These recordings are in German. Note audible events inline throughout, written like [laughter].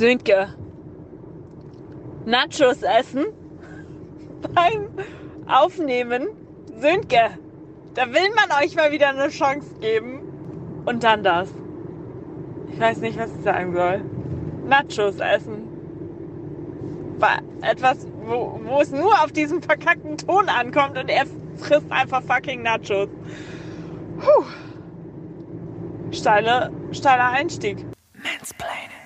Sönke, Nachos essen [laughs] beim Aufnehmen. Sönke, da will man euch mal wieder eine Chance geben. Und dann das. Ich weiß nicht, was ich sagen soll. Nachos essen. War etwas, wo, wo es nur auf diesen verkackten Ton ankommt und er frisst einfach fucking Nachos. Puh. Steile, steiler Einstieg. Mansplaining.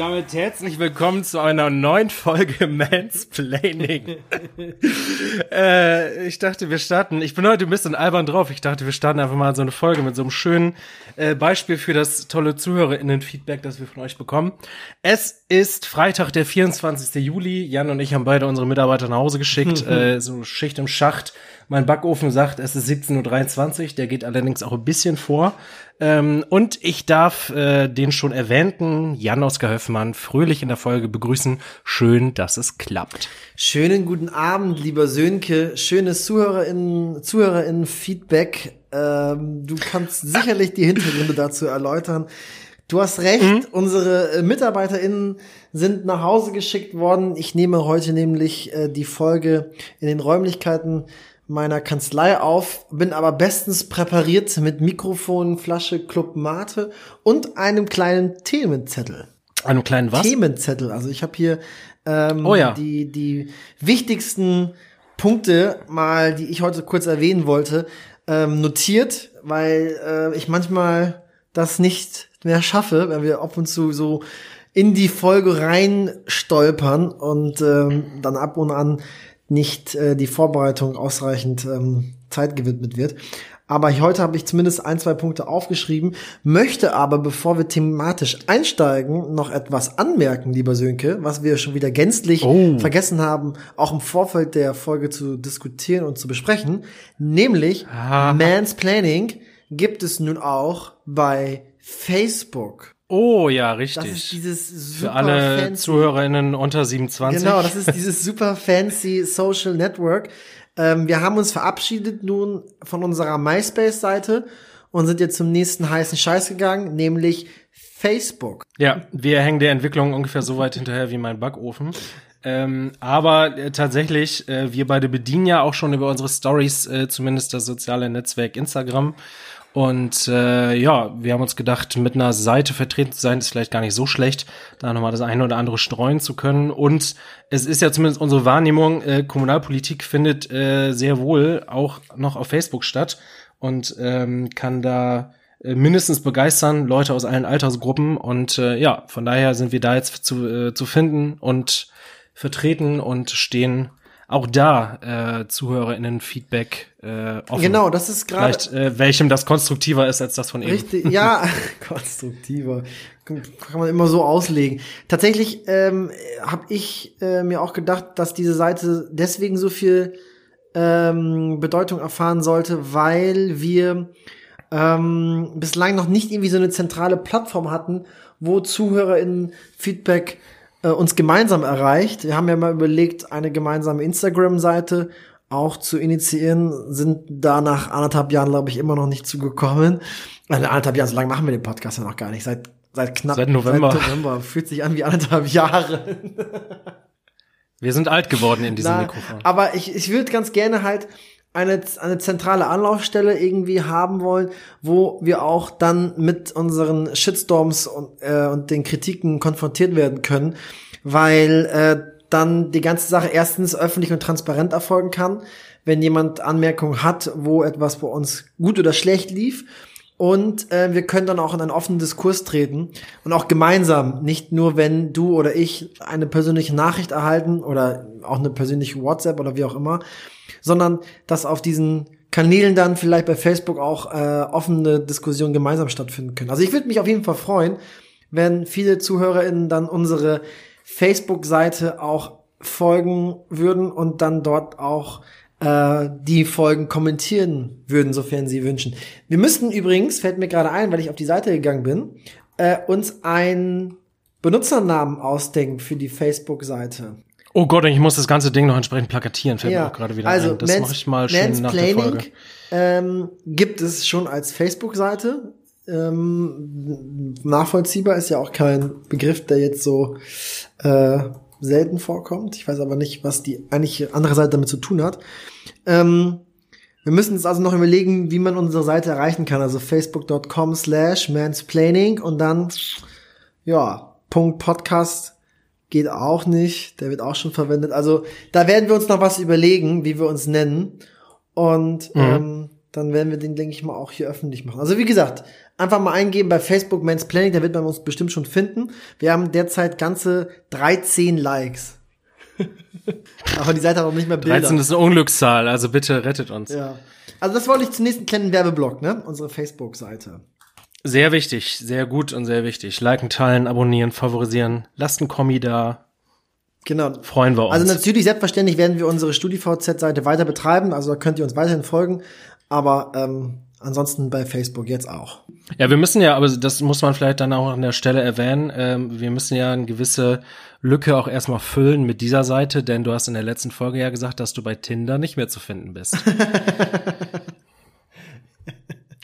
Damit herzlich willkommen zu einer neuen Folge [laughs] Mansplaining. [laughs] äh, ich dachte, wir starten. Ich bin heute ein bisschen albern drauf. Ich dachte, wir starten einfach mal so eine Folge mit so einem schönen äh, Beispiel für das tolle ZuhörerInnen-Feedback, das wir von euch bekommen. Es ist Freitag, der 24. Juli. Jan und ich haben beide unsere Mitarbeiter nach Hause geschickt. [laughs] äh, so Schicht im Schacht. Mein Backofen sagt, es ist 17.23 Uhr. Der geht allerdings auch ein bisschen vor. Ähm, und ich darf äh, den schon erwähnten Jan-Oskar Höfmann fröhlich in der Folge begrüßen. Schön, dass es klappt. Schönen guten Abend, lieber Sönke. Schönes ZuhörerInnen, ZuhörerInnen-Feedback. Ähm, du kannst sicherlich die Hintergründe dazu erläutern. Du hast recht, mhm. unsere äh, MitarbeiterInnen sind nach Hause geschickt worden. Ich nehme heute nämlich äh, die Folge in den Räumlichkeiten meiner Kanzlei auf, bin aber bestens präpariert mit Mikrofon, Flasche Club Mate und einem kleinen Themenzettel. Einem kleinen was? Themenzettel. Also ich habe hier ähm, oh ja. die, die wichtigsten Punkte mal, die ich heute kurz erwähnen wollte, ähm, notiert, weil äh, ich manchmal das nicht mehr schaffe, wenn wir ab und zu so in die Folge rein stolpern und ähm, dann ab und an nicht äh, die Vorbereitung ausreichend ähm, Zeit gewidmet wird. Aber heute habe ich zumindest ein, zwei Punkte aufgeschrieben, möchte aber, bevor wir thematisch einsteigen, noch etwas anmerken, lieber Sönke, was wir schon wieder gänzlich oh. vergessen haben, auch im Vorfeld der Folge zu diskutieren und zu besprechen, nämlich ah. Mansplaining gibt es nun auch bei Facebook. Oh ja, richtig. Das ist dieses super Für alle fancy, Zuhörerinnen unter 27. Genau, das ist [laughs] dieses super fancy Social Network. Ähm, wir haben uns verabschiedet nun von unserer MySpace-Seite und sind jetzt zum nächsten heißen Scheiß gegangen, nämlich Facebook. Ja, wir hängen der Entwicklung ungefähr so weit hinterher wie mein Backofen. Ähm, aber äh, tatsächlich, äh, wir beide bedienen ja auch schon über unsere Stories äh, zumindest das soziale Netzwerk Instagram. Und äh, ja, wir haben uns gedacht, mit einer Seite vertreten zu sein, ist vielleicht gar nicht so schlecht, da nochmal das eine oder andere streuen zu können. Und es ist ja zumindest unsere Wahrnehmung, äh, Kommunalpolitik findet äh, sehr wohl auch noch auf Facebook statt und ähm, kann da äh, mindestens begeistern, Leute aus allen Altersgruppen. Und äh, ja, von daher sind wir da jetzt zu, äh, zu finden und vertreten und stehen auch da äh, ZuhörerInnen-Feedback äh, offen. Genau, das ist gerade. Vielleicht, äh, welchem das konstruktiver ist als das von eben. Richtig, ja, [laughs] [laughs] konstruktiver. Kann man immer so auslegen. Tatsächlich ähm, habe ich äh, mir auch gedacht, dass diese Seite deswegen so viel ähm, Bedeutung erfahren sollte, weil wir ähm, bislang noch nicht irgendwie so eine zentrale Plattform hatten, wo ZuhörerInnen Feedback äh, uns gemeinsam erreicht. Wir haben ja mal überlegt, eine gemeinsame Instagram-Seite auch zu initiieren, sind da nach anderthalb Jahren, glaube ich, immer noch nicht zugekommen. Also anderthalb Jahre, so lange machen wir den Podcast ja noch gar nicht. Seit, seit knapp seit November. Seit November. Fühlt sich an wie anderthalb Jahre. wir sind alt geworden in diesem Na, Mikrofon. Aber ich, ich würde ganz gerne halt eine, eine zentrale Anlaufstelle irgendwie haben wollen, wo wir auch dann mit unseren Shitstorms und, äh, und den Kritiken konfrontiert werden können, weil äh, dann die ganze Sache erstens öffentlich und transparent erfolgen kann, wenn jemand Anmerkungen hat, wo etwas bei uns gut oder schlecht lief. Und äh, wir können dann auch in einen offenen Diskurs treten und auch gemeinsam, nicht nur wenn du oder ich eine persönliche Nachricht erhalten oder auch eine persönliche WhatsApp oder wie auch immer, sondern dass auf diesen Kanälen dann vielleicht bei Facebook auch äh, offene Diskussionen gemeinsam stattfinden können. Also ich würde mich auf jeden Fall freuen, wenn viele ZuhörerInnen dann unsere Facebook-Seite auch folgen würden und dann dort auch äh, die Folgen kommentieren würden, sofern sie wünschen. Wir müssten übrigens, fällt mir gerade ein, weil ich auf die Seite gegangen bin, äh, uns einen Benutzernamen ausdenken für die Facebook-Seite. Oh Gott, ich muss das ganze Ding noch entsprechend plakatieren, fällt ja, mir auch gerade wieder also ein. Das mache ich mal schön nach der Folge. Ähm, gibt es schon als Facebook-Seite. Ähm, nachvollziehbar ist ja auch kein Begriff, der jetzt so äh, selten vorkommt. Ich weiß aber nicht, was die eigentlich andere Seite damit zu tun hat. Ähm, wir müssen uns also noch überlegen, wie man unsere Seite erreichen kann. Also facebook.com slash mansplaining und dann, ja, Punkt Podcast geht auch nicht. Der wird auch schon verwendet. Also da werden wir uns noch was überlegen, wie wir uns nennen. Und mhm. ähm, dann werden wir den, denke ich mal, auch hier öffentlich machen. Also wie gesagt, einfach mal eingeben bei Facebook Men's Planning, da wird man uns bestimmt schon finden. Wir haben derzeit ganze 13 Likes. [laughs] Aber die Seite hat auch nicht mehr Bilder. 13 ist eine Unglückszahl, also bitte rettet uns. Ja. Also das wollte ich zum nächsten kleinen Werbeblock, ne? Unsere Facebook-Seite. Sehr wichtig, sehr gut und sehr wichtig. Liken, teilen, abonnieren, favorisieren. Lasst einen Kommi da. Genau. Freuen wir uns. Also natürlich, selbstverständlich werden wir unsere StudiVZ-Seite weiter betreiben. Also da könnt ihr uns weiterhin folgen. Aber ähm, ansonsten bei Facebook jetzt auch. Ja, wir müssen ja, aber das muss man vielleicht dann auch an der Stelle erwähnen, ähm, wir müssen ja eine gewisse Lücke auch erstmal füllen mit dieser Seite, denn du hast in der letzten Folge ja gesagt, dass du bei Tinder nicht mehr zu finden bist. [laughs]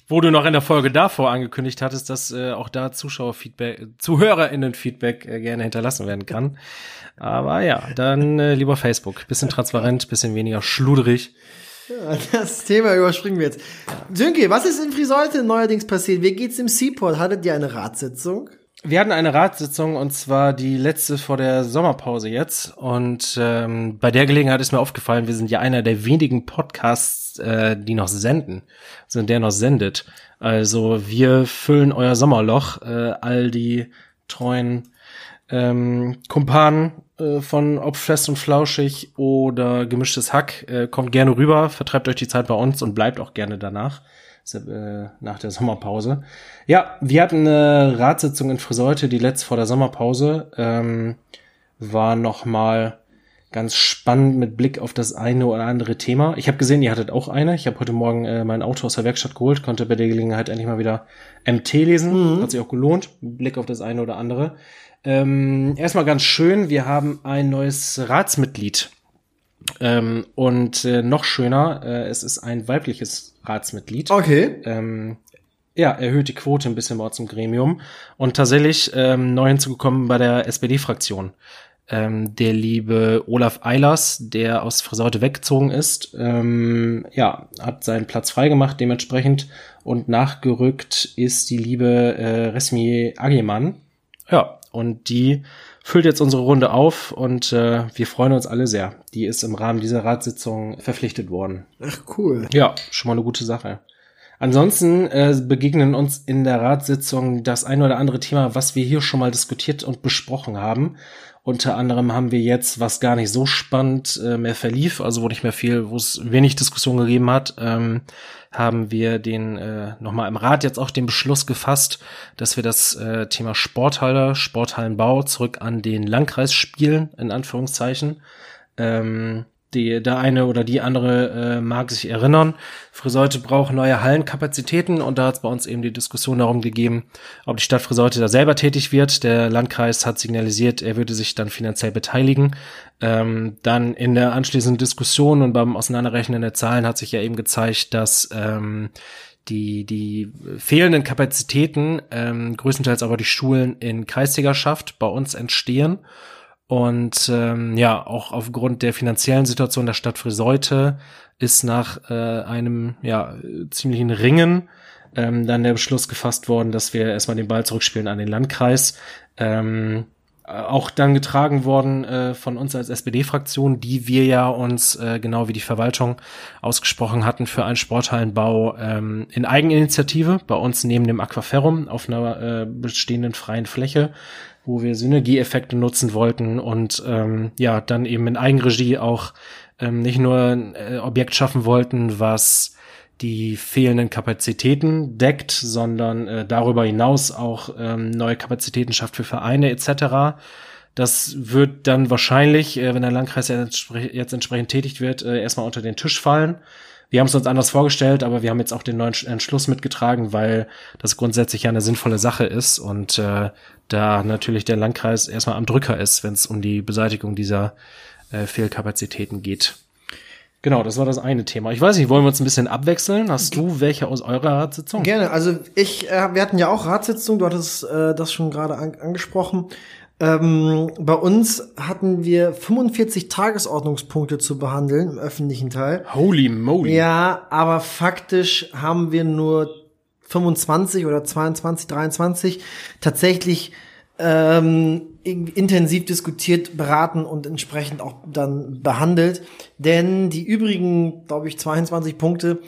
Wo du noch in der Folge davor angekündigt hattest, dass äh, auch da Zuschauerfeedback, ZuhörerInnen-Feedback äh, gerne hinterlassen werden kann. Aber ja, dann äh, lieber Facebook. Bisschen transparent, bisschen weniger schluderig. Ja, das Thema überspringen wir jetzt. Sönke, was ist in Friseute neuerdings passiert? Wie geht's im Seaport? Hattet ihr eine Ratssitzung? Wir hatten eine Ratssitzung und zwar die letzte vor der Sommerpause jetzt. Und ähm, bei der Gelegenheit ist mir aufgefallen, wir sind ja einer der wenigen Podcasts, äh, die noch senden, sind der noch sendet. Also wir füllen euer Sommerloch, äh, all die treuen ähm, Kumpanen äh, von ob fest und flauschig oder gemischtes Hack, äh, kommt gerne rüber, vertreibt euch die Zeit bei uns und bleibt auch gerne danach, nach der Sommerpause. Ja, wir hatten eine Ratssitzung in Friseute, die letzte vor der Sommerpause, ähm, war noch mal ganz spannend mit Blick auf das eine oder andere Thema. Ich habe gesehen, ihr hattet auch eine. Ich habe heute Morgen äh, mein Auto aus der Werkstatt geholt, konnte bei der Gelegenheit endlich mal wieder MT lesen. Mhm. Hat sich auch gelohnt. Blick auf das eine oder andere. Ähm, erstmal ganz schön, wir haben ein neues Ratsmitglied. Ähm, und äh, noch schöner, äh, es ist ein weibliches Ratsmitglied. Okay. Ähm, ja, erhöht die Quote ein bisschen bei uns im Gremium. Und tatsächlich ähm, neu hinzugekommen bei der SPD-Fraktion. Ähm, der liebe Olaf Eilers, der aus Friseute weggezogen ist, ähm, ja, hat seinen Platz freigemacht dementsprechend und nachgerückt ist die liebe äh, Resmi Agimann. Ja, und die füllt jetzt unsere Runde auf und äh, wir freuen uns alle sehr. Die ist im Rahmen dieser Ratssitzung verpflichtet worden. Ach cool. Ja, schon mal eine gute Sache. Ansonsten äh, begegnen uns in der Ratssitzung das ein oder andere Thema, was wir hier schon mal diskutiert und besprochen haben. Unter anderem haben wir jetzt, was gar nicht so spannend äh, mehr verlief, also wo nicht mehr viel, wo es wenig Diskussion gegeben hat, ähm, haben wir den äh, nochmal im Rat jetzt auch den Beschluss gefasst, dass wir das äh, Thema Sporthalle, Sporthallenbau zurück an den Landkreis spielen, in Anführungszeichen. Ähm, die, der eine oder die andere äh, mag sich erinnern. Friseute braucht neue Hallenkapazitäten und da hat es bei uns eben die Diskussion darum gegeben, ob die Stadt Friseute da selber tätig wird. Der Landkreis hat signalisiert, er würde sich dann finanziell beteiligen. Ähm, dann in der anschließenden Diskussion und beim Auseinanderrechnen der Zahlen hat sich ja eben gezeigt, dass ähm, die, die fehlenden Kapazitäten ähm, größtenteils aber die Schulen in Kreisträgerschaft bei uns entstehen und ähm, ja, auch aufgrund der finanziellen Situation der Stadt Friseute ist nach äh, einem ja ziemlichen Ringen ähm, dann der Beschluss gefasst worden, dass wir erstmal den Ball zurückspielen an den Landkreis. Ähm, auch dann getragen worden äh, von uns als SPD-Fraktion, die wir ja uns äh, genau wie die Verwaltung ausgesprochen hatten für einen Sporthallenbau ähm, in Eigeninitiative bei uns neben dem Aquaferrum auf einer äh, bestehenden freien Fläche wo wir Synergieeffekte nutzen wollten und ähm, ja, dann eben in Eigenregie auch ähm, nicht nur ein äh, Objekt schaffen wollten, was die fehlenden Kapazitäten deckt, sondern äh, darüber hinaus auch ähm, neue Kapazitäten schafft für Vereine etc. Das wird dann wahrscheinlich, äh, wenn der Landkreis jetzt entsprechend tätigt wird, äh, erstmal unter den Tisch fallen. Wir haben es uns anders vorgestellt, aber wir haben jetzt auch den neuen Entschluss mitgetragen, weil das grundsätzlich ja eine sinnvolle Sache ist und äh, da natürlich der Landkreis erstmal am Drücker ist, wenn es um die Beseitigung dieser äh, Fehlkapazitäten geht. Genau, das war das eine Thema. Ich weiß nicht, wollen wir uns ein bisschen abwechseln? Hast du welche aus eurer Ratssitzung? Gerne. Also ich, äh, wir hatten ja auch Ratssitzung. Du hattest äh, das schon gerade an, angesprochen. Ähm, bei uns hatten wir 45 Tagesordnungspunkte zu behandeln im öffentlichen Teil. Holy moly. Ja, aber faktisch haben wir nur 25 oder 22, 23 tatsächlich ähm, intensiv diskutiert, beraten und entsprechend auch dann behandelt. Denn die übrigen, glaube ich, 22 Punkte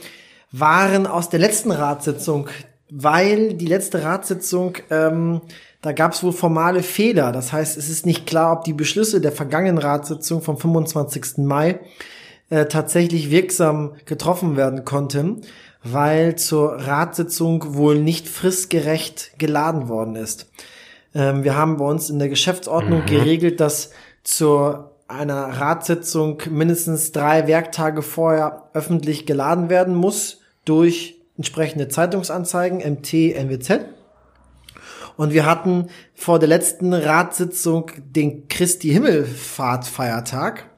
waren aus der letzten Ratssitzung, weil die letzte Ratssitzung, ähm, da gab es wohl formale Fehler. Das heißt, es ist nicht klar, ob die Beschlüsse der vergangenen Ratssitzung vom 25. Mai äh, tatsächlich wirksam getroffen werden konnten, weil zur Ratssitzung wohl nicht fristgerecht geladen worden ist. Ähm, wir haben bei uns in der Geschäftsordnung mhm. geregelt, dass zur einer Ratssitzung mindestens drei Werktage vorher öffentlich geladen werden muss durch entsprechende Zeitungsanzeigen, MT, NWZ. Und wir hatten vor der letzten Ratssitzung den Christi Himmelfahrt Feiertag,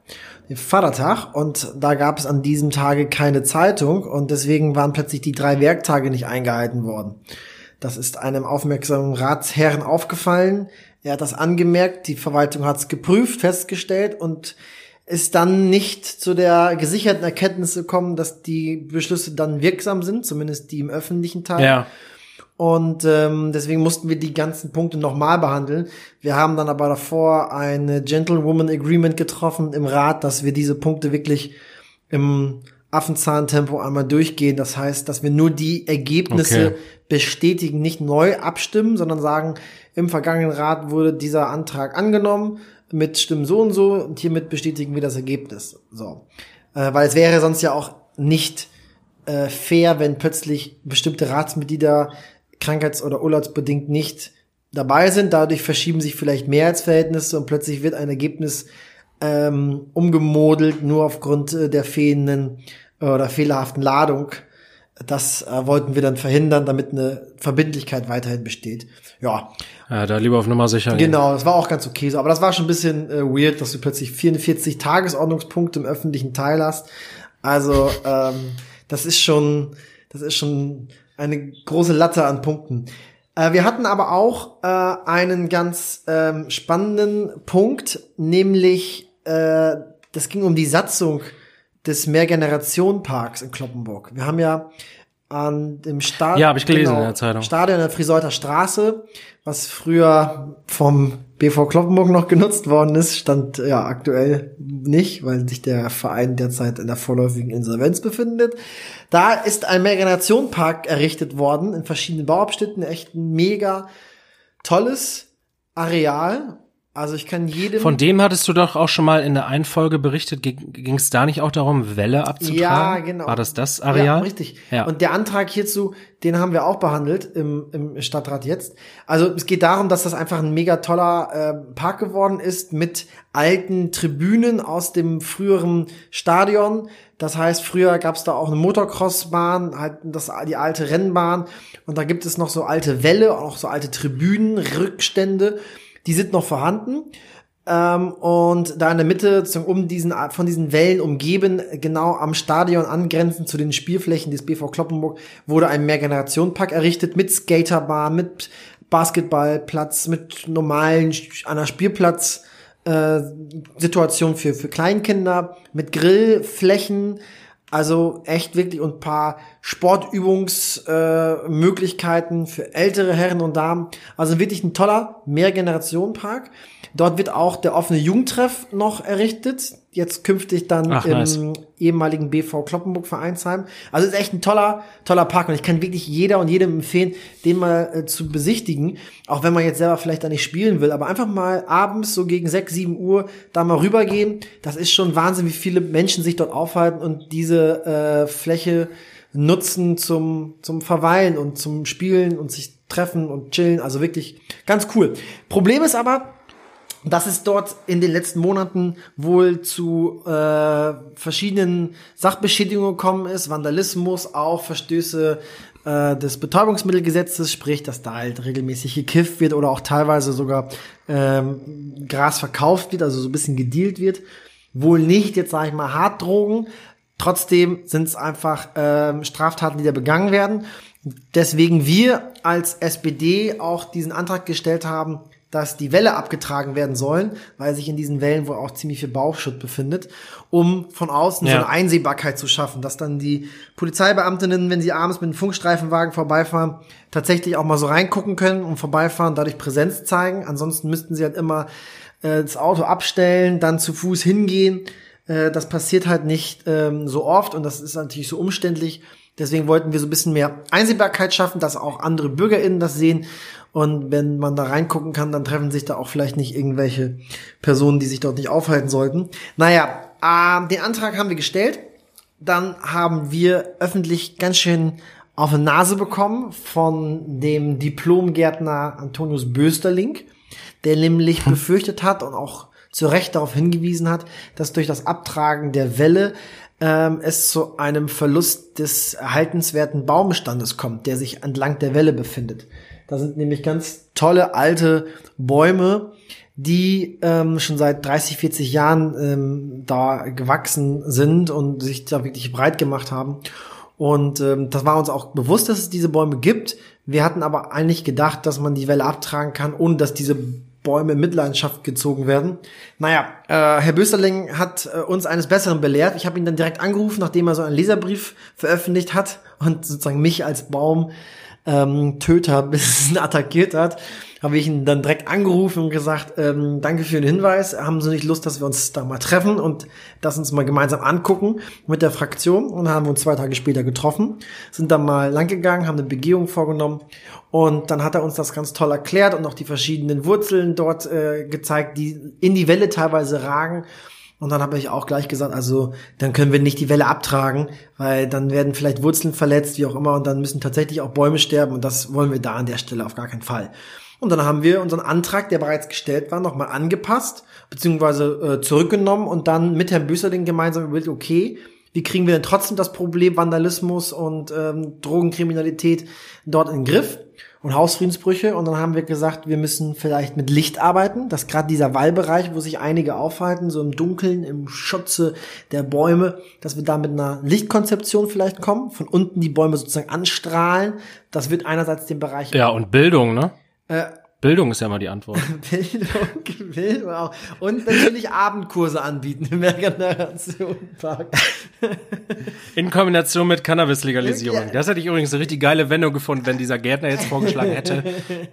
den Vatertag, und da gab es an diesem Tage keine Zeitung und deswegen waren plötzlich die drei Werktage nicht eingehalten worden. Das ist einem aufmerksamen Ratsherren aufgefallen. Er hat das angemerkt, die Verwaltung hat es geprüft, festgestellt und ist dann nicht zu der gesicherten Erkenntnis gekommen, dass die Beschlüsse dann wirksam sind, zumindest die im öffentlichen Teil. Ja. Und ähm, deswegen mussten wir die ganzen Punkte nochmal behandeln. Wir haben dann aber davor eine Gentlewoman Agreement getroffen im Rat, dass wir diese Punkte wirklich im Affenzahntempo einmal durchgehen. Das heißt, dass wir nur die Ergebnisse okay. bestätigen, nicht neu abstimmen, sondern sagen, im vergangenen Rat wurde dieser Antrag angenommen mit Stimmen so und so und hiermit bestätigen wir das Ergebnis. So. Äh, weil es wäre sonst ja auch nicht äh, fair, wenn plötzlich bestimmte Ratsmitglieder krankheits- oder urlaubsbedingt nicht dabei sind. Dadurch verschieben sich vielleicht Mehrheitsverhältnisse und plötzlich wird ein Ergebnis ähm, umgemodelt, nur aufgrund äh, der fehlenden äh, oder fehlerhaften Ladung. Das äh, wollten wir dann verhindern, damit eine Verbindlichkeit weiterhin besteht. Ja. Ja, da lieber auf Nummer sicher. Genau, das war auch ganz okay so. Aber das war schon ein bisschen äh, weird, dass du plötzlich 44 Tagesordnungspunkte im öffentlichen Teil hast. Also, ähm, das ist schon, das ist schon eine große Latte an Punkten. Äh, wir hatten aber auch äh, einen ganz ähm, spannenden Punkt, nämlich äh, das ging um die Satzung des Mehrgenerationenparks in Kloppenburg. Wir haben ja an dem Stadion, ja, hab ich gelesen genau, in der Zeitung. Stadion der Friseurter Straße, was früher vom BV Kloppenburg noch genutzt worden ist, stand ja aktuell nicht, weil sich der Verein derzeit in der vorläufigen Insolvenz befindet. Da ist ein Mehrgenerationenpark errichtet worden in verschiedenen Bauabschnitten, echt ein mega tolles Areal also ich kann jedem. Von dem hattest du doch auch schon mal in der einen Folge berichtet. Ging es da nicht auch darum, Welle abzutragen? Ja, genau. War das das Areal? Ja, richtig. Ja. Und der Antrag hierzu, den haben wir auch behandelt im, im Stadtrat jetzt. Also es geht darum, dass das einfach ein mega toller äh, Park geworden ist mit alten Tribünen aus dem früheren Stadion. Das heißt, früher gab es da auch eine Motocrossbahn, halt das, die alte Rennbahn. Und da gibt es noch so alte Wälle, auch so alte Tribünen, Rückstände die sind noch vorhanden. Ähm, und da in der Mitte, um diesen, von diesen Wellen umgeben, genau am Stadion angrenzend zu den Spielflächen des BV Kloppenburg, wurde ein Mehrgenerationenpark errichtet mit Skaterbahn, mit Basketballplatz, mit normalen, einer Spielplatz, äh, Situation für, für Kleinkinder, Grillflächen, also echt wirklich und paar Sportübungsmöglichkeiten äh, für ältere Herren und Damen. Also wirklich ein toller Mehrgenerationenpark. Dort wird auch der offene Jugendtreff noch errichtet. Jetzt künftig dann Ach, im nice. ehemaligen BV Kloppenburg Vereinsheim. Also ist echt ein toller, toller Park und ich kann wirklich jeder und jedem empfehlen, den mal äh, zu besichtigen. Auch wenn man jetzt selber vielleicht da nicht spielen will, aber einfach mal abends so gegen 6, 7 Uhr da mal rübergehen. Das ist schon Wahnsinn, wie viele Menschen sich dort aufhalten und diese äh, Fläche nutzen zum, zum Verweilen und zum Spielen und sich treffen und chillen. Also wirklich ganz cool. Problem ist aber, Das ist dort in den letzten Monaten wohl zu äh, verschiedenen Sachbeschädigungen gekommen ist, Vandalismus, auch Verstöße äh, des Betäubungsmittelgesetzes, sprich, dass da halt regelmäßig gekifft wird oder auch teilweise sogar ähm, Gras verkauft wird, also so ein bisschen gedealt wird. Wohl nicht, jetzt sage ich mal, Harddrogen. Trotzdem sind es einfach ähm, Straftaten, die da begangen werden. Deswegen wir als SPD auch diesen Antrag gestellt haben, dass die Welle abgetragen werden sollen, weil sich in diesen Wellen wohl auch ziemlich viel Bauschutt befindet, um von außen ja. so eine Einsehbarkeit zu schaffen, dass dann die Polizeibeamtinnen, wenn sie abends mit einem Funkstreifenwagen vorbeifahren, tatsächlich auch mal so reingucken können und vorbeifahren, dadurch Präsenz zeigen. Ansonsten müssten sie halt immer äh, das Auto abstellen, dann zu Fuß hingehen. Äh, das passiert halt nicht ähm, so oft und das ist natürlich so umständlich. Deswegen wollten wir so ein bisschen mehr Einsehbarkeit schaffen, dass auch andere BürgerInnen das sehen und wenn man da reingucken kann, dann treffen sich da auch vielleicht nicht irgendwelche Personen, die sich dort nicht aufhalten sollten. Naja, äh, den Antrag haben wir gestellt. Dann haben wir öffentlich ganz schön auf eine Nase bekommen von dem Diplomgärtner Antonius Bösterling, der nämlich befürchtet hat und auch zu Recht darauf hingewiesen hat, dass durch das Abtragen der Welle ähm, es zu einem Verlust des erhaltenswerten Baumbestandes kommt, der sich entlang der Welle befindet. Da sind nämlich ganz tolle alte Bäume, die ähm, schon seit 30, 40 Jahren ähm, da gewachsen sind und sich da wirklich breit gemacht haben. Und ähm, das war uns auch bewusst, dass es diese Bäume gibt. Wir hatten aber eigentlich gedacht, dass man die Welle abtragen kann, ohne dass diese Bäume in Mitleidenschaft gezogen werden. Naja, äh, Herr Bösterling hat äh, uns eines Besseren belehrt. Ich habe ihn dann direkt angerufen, nachdem er so einen Leserbrief veröffentlicht hat und sozusagen mich als Baum ähm, Töter [laughs] bis attackiert hat, habe ich ihn dann direkt angerufen und gesagt, ähm, danke für den Hinweis, haben Sie nicht Lust, dass wir uns da mal treffen und das uns mal gemeinsam angucken mit der Fraktion? Und haben wir uns zwei Tage später getroffen, sind dann mal langgegangen, haben eine Begehung vorgenommen und dann hat er uns das ganz toll erklärt und auch die verschiedenen Wurzeln dort äh, gezeigt, die in die Welle teilweise ragen. Und dann habe ich auch gleich gesagt, also dann können wir nicht die Welle abtragen, weil dann werden vielleicht Wurzeln verletzt, wie auch immer, und dann müssen tatsächlich auch Bäume sterben und das wollen wir da an der Stelle auf gar keinen Fall. Und dann haben wir unseren Antrag, der bereits gestellt war, nochmal angepasst, beziehungsweise äh, zurückgenommen und dann mit Herrn Büsserding gemeinsam überlegt, okay, wie kriegen wir denn trotzdem das Problem Vandalismus und ähm, Drogenkriminalität dort in den Griff? und Hausfriedensbrüche. Und dann haben wir gesagt, wir müssen vielleicht mit Licht arbeiten, dass gerade dieser Wallbereich, wo sich einige aufhalten, so im Dunkeln, im Schutze der Bäume, dass wir da mit einer Lichtkonzeption vielleicht kommen, von unten die Bäume sozusagen anstrahlen. Das wird einerseits den Bereich. Ja, und Bildung, ne? Äh, Bildung ist ja mal die Antwort. [laughs] Bildung, Bildung auch. Und natürlich Abendkurse anbieten im Mehrgenerationenpark. In Kombination mit Cannabis-Legalisierung. Das hätte ich übrigens eine richtig geile Wendung gefunden, wenn dieser Gärtner jetzt vorgeschlagen hätte,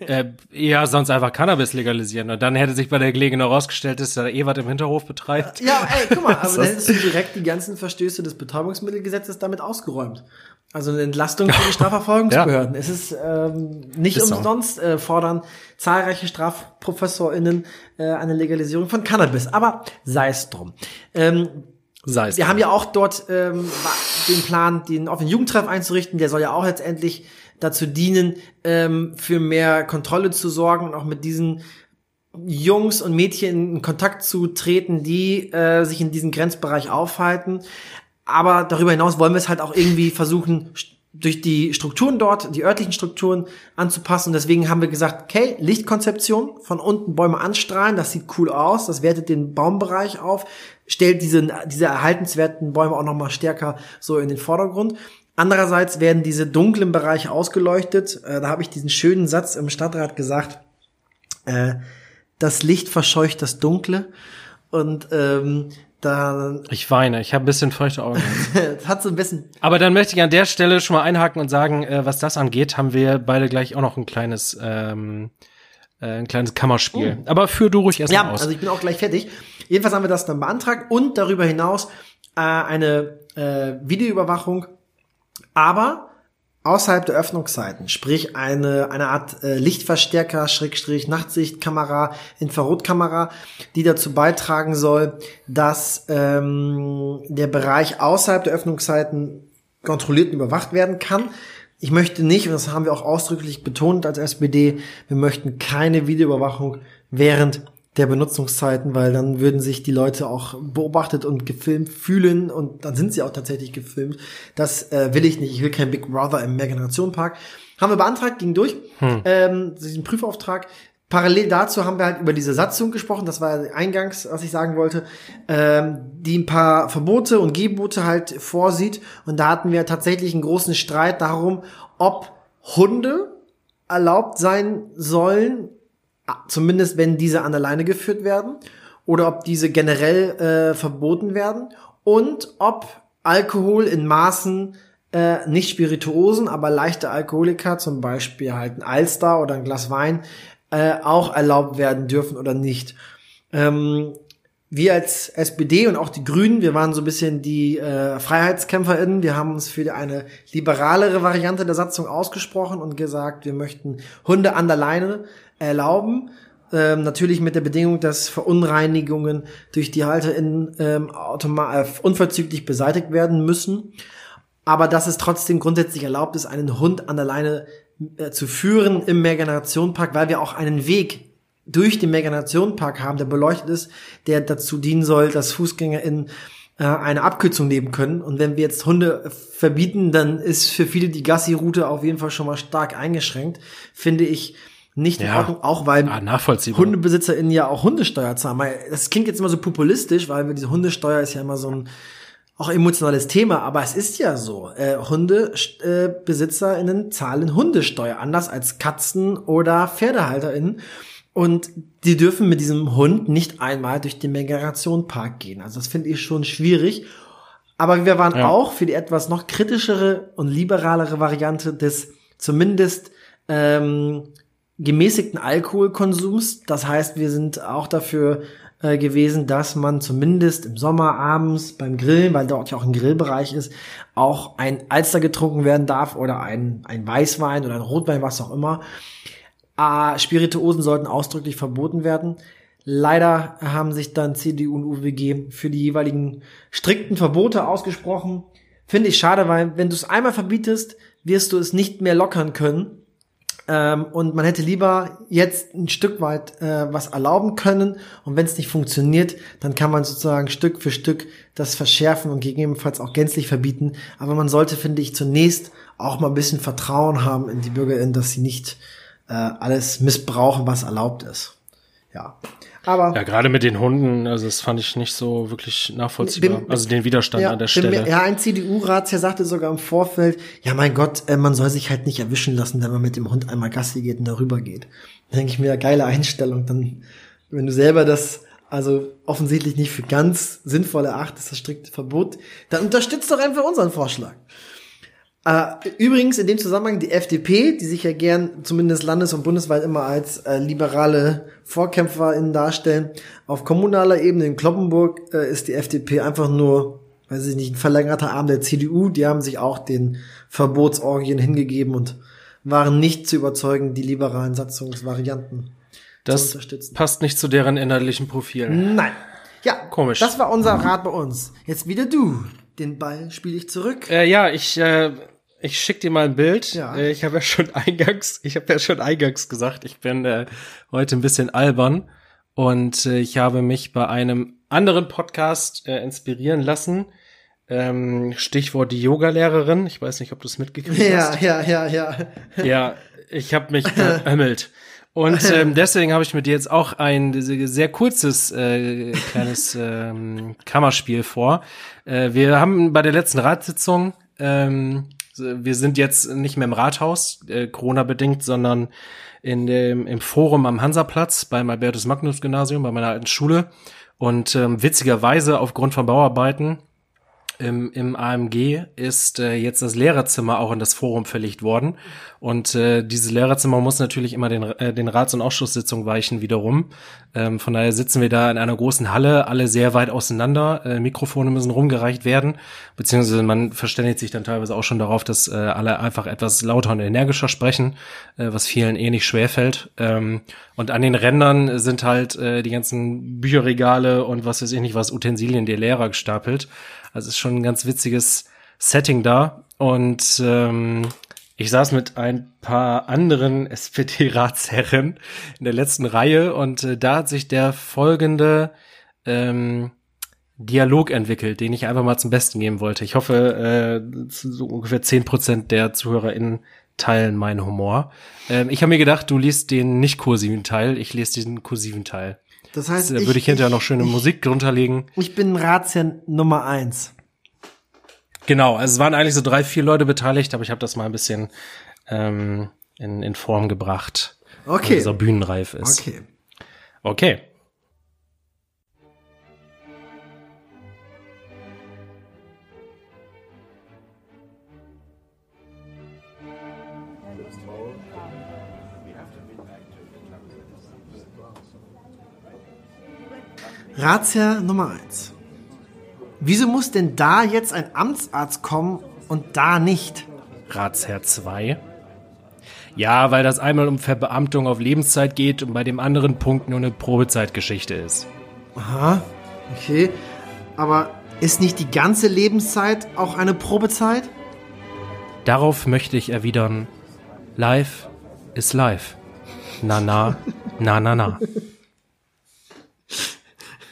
äh, eher sonst einfach Cannabis legalisieren. Und dann hätte sich bei der Gelegenheit herausgestellt, dass er eh was im Hinterhof betreibt. Ja, ey, guck mal, aber [laughs] dann hättest du direkt die ganzen Verstöße des Betäubungsmittelgesetzes damit ausgeräumt. Also eine Entlastung für die [laughs] Strafverfolgungsbehörden. ja. Es ist ähm, nicht ist umsonst so. äh, fordern zahlreiche StrafprofessorInnen äh, eine Legalisierung von Cannabis. Aber sei es drum. Ähm, sei es wir drum. haben ja auch dort ähm, den Plan, den offenen Jugendtreff einzurichten. Der soll ja auch letztendlich dazu dienen, ähm, für mehr Kontrolle zu sorgen und auch mit diesen Jungs und Mädchen in Kontakt zu treten, die äh, sich in diesem Grenzbereich aufhalten. Aber darüber hinaus wollen wir es halt auch irgendwie versuchen, durch die Strukturen dort, die örtlichen Strukturen anzupassen. deswegen haben wir gesagt, okay, Lichtkonzeption, von unten Bäume anstrahlen, das sieht cool aus, das wertet den Baumbereich auf, stellt diese, diese erhaltenswerten Bäume auch nochmal stärker so in den Vordergrund. Andererseits werden diese dunklen Bereiche ausgeleuchtet. Äh, da habe ich diesen schönen Satz im Stadtrat gesagt, äh, das Licht verscheucht das Dunkle. Und ähm, da, ich weine, ich habe ein bisschen feuchte Augen. [laughs] hat so ein bisschen. Aber dann möchte ich an der Stelle schon mal einhaken und sagen, äh, was das angeht, haben wir beide gleich auch noch ein kleines, ähm, äh, ein kleines Kammerspiel. Oh. Aber führ du ruhig erst ja, mal aus. also ich bin auch gleich fertig. Jedenfalls haben wir das dann beantragt und darüber hinaus äh, eine äh, Videoüberwachung. Aber außerhalb der Öffnungszeiten, sprich eine, eine Art äh, Lichtverstärker, Schrägstrich, Nachtsichtkamera, Infrarotkamera, die dazu beitragen soll, dass ähm, der Bereich außerhalb der Öffnungszeiten kontrolliert und überwacht werden kann. Ich möchte nicht, und das haben wir auch ausdrücklich betont als SPD, wir möchten keine Videoüberwachung während der Benutzungszeiten, weil dann würden sich die Leute auch beobachtet und gefilmt fühlen und dann sind sie auch tatsächlich gefilmt. Das äh, will ich nicht. Ich will kein Big Brother im Mehrgenerationenpark. Haben wir beantragt, ging durch. Hm. Ähm, diesen Prüfauftrag. Parallel dazu haben wir halt über diese Satzung gesprochen, das war eingangs, was ich sagen wollte, ähm, die ein paar Verbote und Gebote halt vorsieht. Und da hatten wir tatsächlich einen großen Streit darum, ob Hunde erlaubt sein sollen, zumindest wenn diese an der Leine geführt werden, oder ob diese generell äh, verboten werden und ob Alkohol in Maßen äh, nicht Spirituosen, aber leichte Alkoholiker, zum Beispiel halt ein Alster oder ein Glas Wein, äh, auch erlaubt werden dürfen oder nicht. Ähm, wir als SPD und auch die Grünen, wir waren so ein bisschen die äh, FreiheitskämpferInnen. Wir haben uns für eine liberalere Variante der Satzung ausgesprochen und gesagt, wir möchten Hunde an der Leine erlauben. Ähm, natürlich mit der Bedingung, dass Verunreinigungen durch die HalterInnen ähm, äh, unverzüglich beseitigt werden müssen. Aber dass es trotzdem grundsätzlich erlaubt ist, einen Hund an der Leine äh, zu führen im Mehrgenerationenpark, weil wir auch einen Weg durch den Mehrgenerationenpark haben, der beleuchtet ist, der dazu dienen soll, dass FußgängerInnen äh, eine Abkürzung nehmen können. Und wenn wir jetzt Hunde verbieten, dann ist für viele die Gassi-Route auf jeden Fall schon mal stark eingeschränkt. Finde ich nicht ja. in Ordnung, auch weil ah, HundebesitzerInnen ja auch Hundesteuer zahlen. Das klingt jetzt immer so populistisch, weil diese Hundesteuer ist ja immer so ein auch emotionales Thema, aber es ist ja so. Äh, HundebesitzerInnen zahlen Hundesteuer, anders als Katzen- oder PferdehalterInnen. Und die dürfen mit diesem Hund nicht einmal durch den Megarationpark gehen. Also das finde ich schon schwierig. Aber wir waren ja. auch für die etwas noch kritischere und liberalere Variante des zumindest ähm, gemäßigten Alkoholkonsums. Das heißt, wir sind auch dafür äh, gewesen, dass man zumindest im Sommer abends beim Grillen, weil dort ja auch ein Grillbereich ist, auch ein Alster getrunken werden darf oder ein, ein Weißwein oder ein Rotwein, was auch immer. Ah, Spirituosen sollten ausdrücklich verboten werden. Leider haben sich dann CDU und UWG für die jeweiligen strikten Verbote ausgesprochen. Finde ich schade, weil wenn du es einmal verbietest, wirst du es nicht mehr lockern können. Ähm, und man hätte lieber jetzt ein Stück weit äh, was erlauben können. Und wenn es nicht funktioniert, dann kann man sozusagen Stück für Stück das verschärfen und gegebenenfalls auch gänzlich verbieten. Aber man sollte, finde ich, zunächst auch mal ein bisschen Vertrauen haben in die BürgerInnen, dass sie nicht äh, alles missbrauchen, was erlaubt ist. Ja. Aber ja, gerade mit den Hunden, also das fand ich nicht so wirklich nachvollziehbar. Bin, also den Widerstand ja, an der Stelle. ja, ein CDU-Ratsherr sagte sogar im Vorfeld, ja mein Gott, äh, man soll sich halt nicht erwischen lassen, wenn man mit dem Hund einmal Gassi geht und darüber geht. Da denke ich mir, geile Einstellung. Dann, wenn du selber das also offensichtlich nicht für ganz sinnvoll erachtest, das strikte Verbot, dann unterstützt doch einfach unseren Vorschlag. Äh, übrigens in dem Zusammenhang die FDP, die sich ja gern zumindest landes- und bundesweit immer als äh, liberale VorkämpferInnen darstellen, auf kommunaler Ebene in Kloppenburg äh, ist die FDP einfach nur, weiß ich nicht, ein verlängerter Arm der CDU. Die haben sich auch den Verbotsorgien hingegeben und waren nicht zu überzeugen, die liberalen Satzungsvarianten das zu unterstützen. passt nicht zu deren inhaltlichen Profil. Nein. Ja, komisch. Das war unser Rat bei uns. Jetzt wieder du. Den Ball spiele ich zurück. Äh, ja, ich äh, ich schick dir mal ein Bild. Ja. Äh, ich habe ja schon [laughs] eingangs, ich habe ja schon eingangs gesagt, ich bin äh, heute ein bisschen albern und äh, ich habe mich bei einem anderen Podcast äh, inspirieren lassen. Ähm, Stichwort die Yoga-Lehrerin. Ich weiß nicht, ob du es mitgekriegt ja, hast. Ja, ja, ja, ja. [laughs] Ja, ich habe mich beömmelt. Und [laughs] ähm, deswegen habe ich mit dir jetzt auch ein sehr kurzes äh, kleines ähm, Kammerspiel vor. Äh, wir haben bei der letzten Ratssitzung ähm, wir sind jetzt nicht mehr im Rathaus, äh, Corona-bedingt, sondern in dem, im Forum am Hansaplatz beim Albertus Magnus Gymnasium, bei meiner alten Schule. Und ähm, witzigerweise aufgrund von Bauarbeiten im, im AMG ist äh, jetzt das Lehrerzimmer auch in das Forum verlegt worden. Und äh, dieses Lehrerzimmer muss natürlich immer den, äh, den Rats- und Ausschusssitzungen weichen wiederum. Ähm, von daher sitzen wir da in einer großen Halle, alle sehr weit auseinander. Äh, Mikrofone müssen rumgereicht werden, beziehungsweise man verständigt sich dann teilweise auch schon darauf, dass äh, alle einfach etwas lauter und energischer sprechen, äh, was vielen eh nicht schwerfällt. Ähm, und an den Rändern sind halt äh, die ganzen Bücherregale und was weiß ich nicht was, Utensilien der Lehrer gestapelt. Also ist schon ein ganz witziges Setting da. Und ähm, Ich saß mit ein paar anderen [laughs] SPD-Ratsherren in der letzten Reihe und äh, da hat sich der folgende ähm, Dialog entwickelt, den ich einfach mal zum Besten geben wollte. Ich hoffe, äh, so ungefähr zehn Prozent der ZuhörerInnen teilen meinen Humor. Ähm, ich habe mir gedacht, du liest den nicht kursiven Teil, ich lese den kursiven Teil. Das heißt, das, äh, würde ich, ich hinterher noch schöne ich, Musik drunter legen. Ich bin Ratsherr Nummer eins. Genau, also es waren eigentlich so drei, vier Leute beteiligt, aber ich habe das mal ein bisschen ähm, in, in Form gebracht. Okay. Weil dieser bühnenreif ist. Okay. Okay. Ratsherr Nummer eins. Wieso muss denn da jetzt ein Amtsarzt kommen und da nicht? Ratsherr 2. Ja, weil das einmal um Verbeamtung auf Lebenszeit geht und bei dem anderen Punkt nur eine Probezeitgeschichte ist. Aha, okay. Aber ist nicht die ganze Lebenszeit auch eine Probezeit? Darauf möchte ich erwidern, live ist live. Na na, na na na.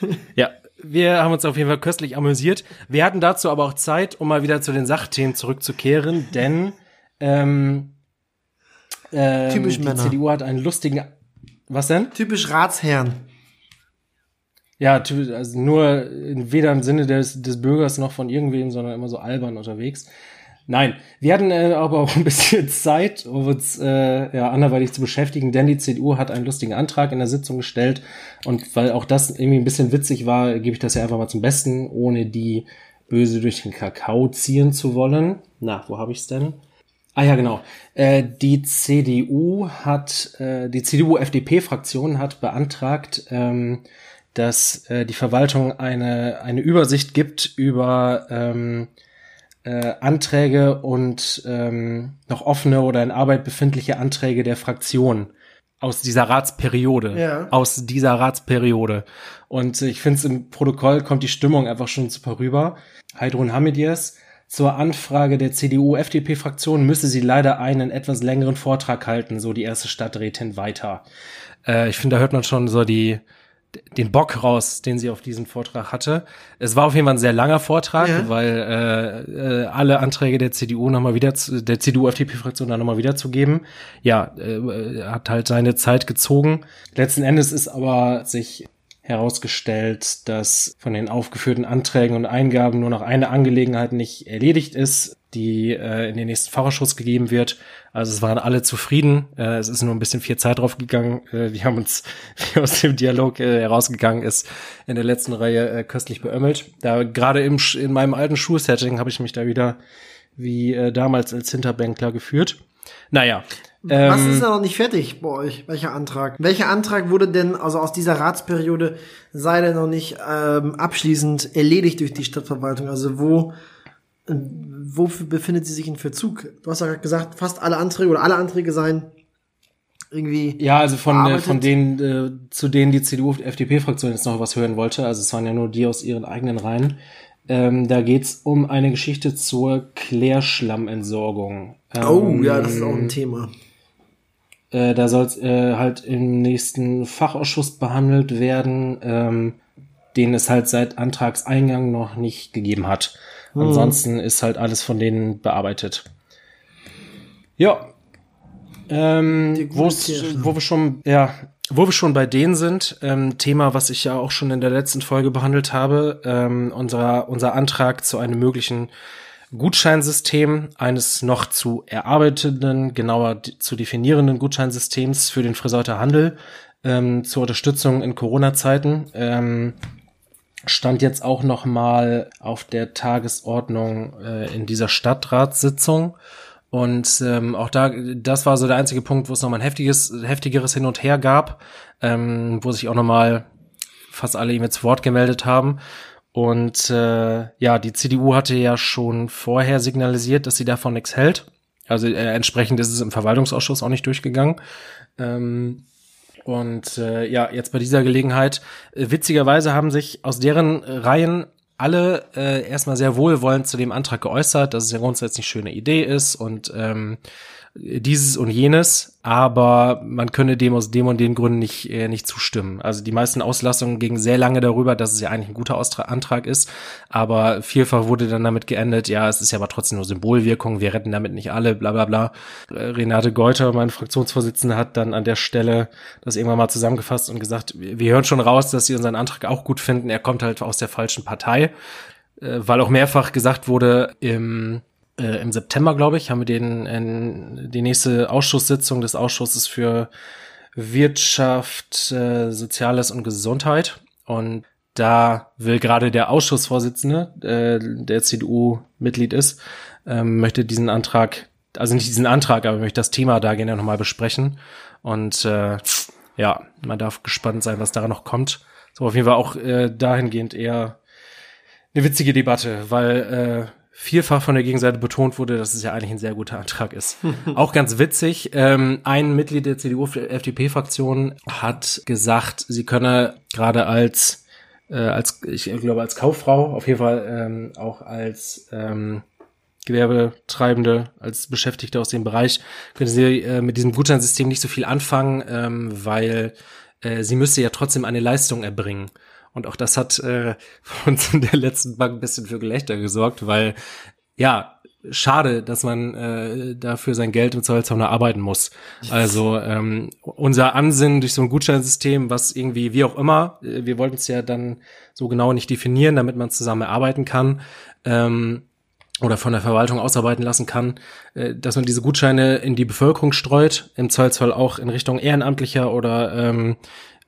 [laughs] Ja, wir haben uns auf jeden Fall köstlich amüsiert. Wir hatten dazu aber auch Zeit, um mal wieder zu den Sachthemen zurückzukehren, denn ähm, ähm, Typisch die Männer. CDU hat einen lustigen. Was denn? Typisch Ratsherren. Ja, also nur weder im Sinne des, des Bürgers noch von irgendwem, sondern immer so albern unterwegs. Nein, wir hatten äh, aber auch ein [laughs] bisschen Zeit, um uns äh, ja, anderweitig zu beschäftigen, denn die CDU hat einen lustigen Antrag in der Sitzung gestellt und weil auch das irgendwie ein bisschen witzig war, gebe ich das ja einfach mal zum Besten, ohne die böse durch den Kakao ziehen zu wollen. Na, wo habe ich's denn? Ah ja, genau. Äh, die CDU hat, äh, die CDU-FDP-Fraktion hat beantragt, ähm, dass äh, die Verwaltung eine, eine Übersicht gibt über ähm, äh, Anträge und ähm, noch offene oder in Arbeit befindliche Anträge der Fraktion aus dieser Ratsperiode. Ja. Aus dieser Ratsperiode. Und ich finde es im Protokoll kommt die Stimmung einfach schon super rüber. Heidrun Hamidiers zur Anfrage der CDU-FDP-Fraktion müsse sie leider einen etwas längeren Vortrag halten, so die erste Stadträtin weiter. Äh, ich finde, da hört man schon so die, den Bock raus, den sie auf diesen Vortrag hatte. Es war auf jeden Fall ein sehr langer Vortrag, ja. weil äh, äh, alle Anträge der CDU nochmal wieder, zu, der CDU-FDP-Fraktion da nochmal wiederzugeben. Ja, äh, hat halt seine Zeit gezogen. Letzten Endes ist aber sich herausgestellt, dass von den aufgeführten Anträgen und Eingaben nur noch eine Angelegenheit nicht erledigt ist, die äh, in den nächsten Fachausschuss gegeben wird. Also es waren alle zufrieden. Äh, es ist nur ein bisschen viel Zeit drauf gegangen. Äh, wir haben uns, [laughs] wie aus dem Dialog äh, herausgegangen ist, in der letzten Reihe äh, köstlich beömmelt. Da gerade im in meinem alten Schulsetting habe ich mich da wieder wie äh, damals als Hinterbänkler geführt. Naja, was ähm, ist da noch nicht fertig bei euch? Welcher Antrag? Welcher Antrag wurde denn, also aus dieser Ratsperiode, sei denn noch nicht ähm, abschließend erledigt durch die Stadtverwaltung? Also wo, wofür befindet sie sich in Verzug? Du hast ja gerade gesagt, fast alle Anträge oder alle Anträge seien irgendwie. Ja, also von, äh, von denen, äh, zu denen die CDU-FDP-Fraktion jetzt noch was hören wollte, also es waren ja nur die aus ihren eigenen Reihen. Ähm, da geht's um eine Geschichte zur Klärschlammentsorgung. Ähm, oh, ja, das ist auch ein Thema. Äh, da soll es äh, halt im nächsten Fachausschuss behandelt werden, ähm, den es halt seit Antragseingang noch nicht gegeben hat. Hm. Ansonsten ist halt alles von denen bearbeitet. Ja. Ähm, wo wir schon, ja, wo wir schon bei denen sind, ähm, Thema, was ich ja auch schon in der letzten Folge behandelt habe, ähm, unser, unser Antrag zu einem möglichen Gutscheinsystem eines noch zu erarbeitenden, genauer zu definierenden Gutscheinsystems für den Friseuter Handel ähm, zur Unterstützung in Corona-Zeiten. Ähm, stand jetzt auch noch mal auf der Tagesordnung äh, in dieser Stadtratssitzung. Und ähm, auch da, das war so der einzige Punkt, wo es nochmal ein heftiges, heftigeres Hin und Her gab, ähm, wo sich auch nochmal fast alle ihm zu Wort gemeldet haben. Und äh, ja, die CDU hatte ja schon vorher signalisiert, dass sie davon nichts hält. Also äh, entsprechend ist es im Verwaltungsausschuss auch nicht durchgegangen. Ähm, und äh, ja, jetzt bei dieser Gelegenheit, äh, witzigerweise haben sich aus deren Reihen alle äh, erstmal sehr wohlwollend zu dem Antrag geäußert, dass es ja grundsätzlich eine schöne Idee ist und ähm, dieses und jenes, aber man könne dem aus dem und den Gründen nicht, äh, nicht zustimmen. Also die meisten Auslassungen gingen sehr lange darüber, dass es ja eigentlich ein guter Austra Antrag ist, aber vielfach wurde dann damit geendet, ja, es ist ja aber trotzdem nur Symbolwirkung, wir retten damit nicht alle, bla bla bla. Äh, Renate Geuter, mein Fraktionsvorsitzender, hat dann an der Stelle das irgendwann mal zusammengefasst und gesagt, wir hören schon raus, dass sie unseren Antrag auch gut finden, er kommt halt aus der falschen Partei, äh, weil auch mehrfach gesagt wurde, im äh, im September, glaube ich, haben wir den in, die nächste Ausschusssitzung des Ausschusses für Wirtschaft, äh, Soziales und Gesundheit. Und da will gerade der Ausschussvorsitzende, äh, der CDU-Mitglied ist, ähm, möchte diesen Antrag, also nicht diesen Antrag, aber möchte das Thema da gerne nochmal besprechen. Und äh, ja, man darf gespannt sein, was da noch kommt. So auf jeden Fall auch äh, dahingehend eher eine witzige Debatte, weil äh, vielfach von der Gegenseite betont wurde, dass es ja eigentlich ein sehr guter Antrag ist. [laughs] Auch ganz witzig, ähm, ein Mitglied der CDU-FDP-Fraktion hat gesagt, sie könne gerade als, äh, als ich glaube als Kauffrau, auf jeden Fall ähm, auch als ähm, Gewerbetreibende, als Beschäftigte aus dem Bereich, können sie äh, mit diesem Gutscheinsystem nicht so viel anfangen, ähm, weil äh, sie müsste ja trotzdem eine Leistung erbringen. Und auch das hat äh, [laughs] uns in der letzten Bank ein bisschen für Gelächter gesorgt, weil ja, schade, dass man äh, dafür sein Geld im Zweifelsfall arbeiten muss. Also ähm, unser Ansinnen durch so ein Gutscheinsystem, was irgendwie, wie auch immer, äh, wir wollten es ja dann so genau nicht definieren, damit man zusammen arbeiten kann. Ähm, oder von der Verwaltung ausarbeiten lassen kann, äh, dass man diese Gutscheine in die Bevölkerung streut, im Zweifelsfall auch in Richtung Ehrenamtlicher oder ähm,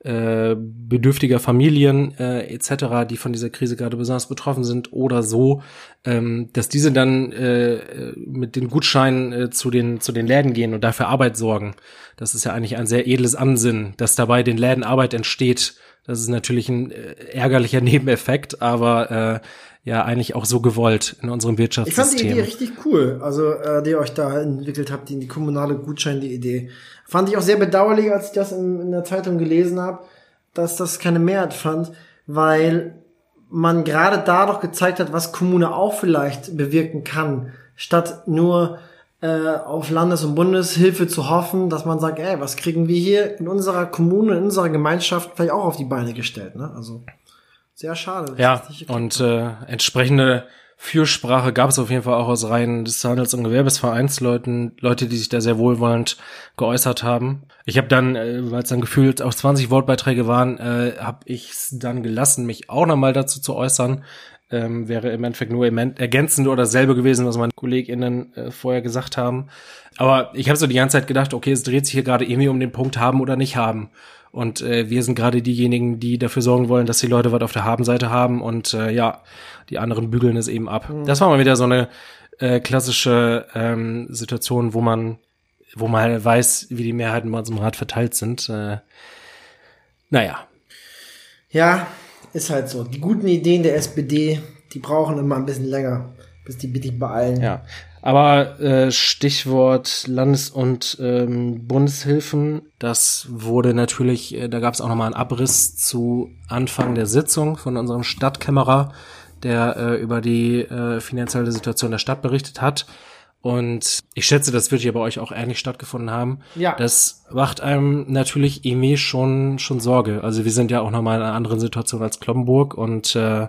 äh, bedürftiger Familien äh, etc., die von dieser Krise gerade besonders betroffen sind oder so, ähm, dass diese dann äh, mit den Gutscheinen äh, zu den zu den Läden gehen und dafür Arbeit sorgen. Das ist ja eigentlich ein sehr edles Ansinnen, dass dabei den Läden Arbeit entsteht. Das ist natürlich ein äh, ärgerlicher [laughs] Nebeneffekt, aber äh, ja eigentlich auch so gewollt in unserem Wirtschaftssystem. Ich fand die Idee richtig cool, also äh, die ihr euch da entwickelt habt, die, die kommunale Gutschein, die Idee. Fand ich auch sehr bedauerlich, als ich das in, in der Zeitung gelesen habe, dass das keine Mehrheit fand, weil man gerade da doch gezeigt hat, was Kommune auch vielleicht bewirken kann, statt nur äh, auf Landes- und Bundeshilfe zu hoffen, dass man sagt, ey, was kriegen wir hier in unserer Kommune, in unserer Gemeinschaft vielleicht auch auf die Beine gestellt, ne? Also sehr schade. Ja, und äh, entsprechende Fürsprache gab es auf jeden Fall auch aus Reihen des Handels- und Gewerbesvereinsleuten, Leute, die sich da sehr wohlwollend geäußert haben. Ich habe dann, äh, weil es dann gefühlt auch 20 Wortbeiträge waren, äh, habe ich dann gelassen, mich auch nochmal dazu zu äußern. Ähm, wäre im Endeffekt nur ergänzend oder dasselbe gewesen, was meine KollegInnen äh, vorher gesagt haben. Aber ich habe so die ganze Zeit gedacht, okay, es dreht sich hier gerade irgendwie um den Punkt haben oder nicht haben. Und äh, wir sind gerade diejenigen, die dafür sorgen wollen, dass die Leute was auf der Habenseite haben und äh, ja, die anderen bügeln es eben ab. Mhm. Das war mal wieder so eine äh, klassische ähm, Situation, wo man, wo man halt weiß, wie die Mehrheiten bei unserem Rat verteilt sind. Äh, naja. Ja, ist halt so. Die guten Ideen der SPD, die brauchen immer ein bisschen länger, bis die bitte beeilen. Ja. Aber äh, Stichwort Landes- und ähm, Bundeshilfen, das wurde natürlich, äh, da gab es auch nochmal einen Abriss zu Anfang der Sitzung von unserem Stadtkämmerer, der äh, über die äh, finanzielle Situation der Stadt berichtet hat. Und ich schätze, das wird ja bei euch auch ähnlich stattgefunden haben. Ja. Das macht einem natürlich irgendwie schon, schon Sorge. Also wir sind ja auch nochmal in einer anderen Situation als Kloppenburg und äh,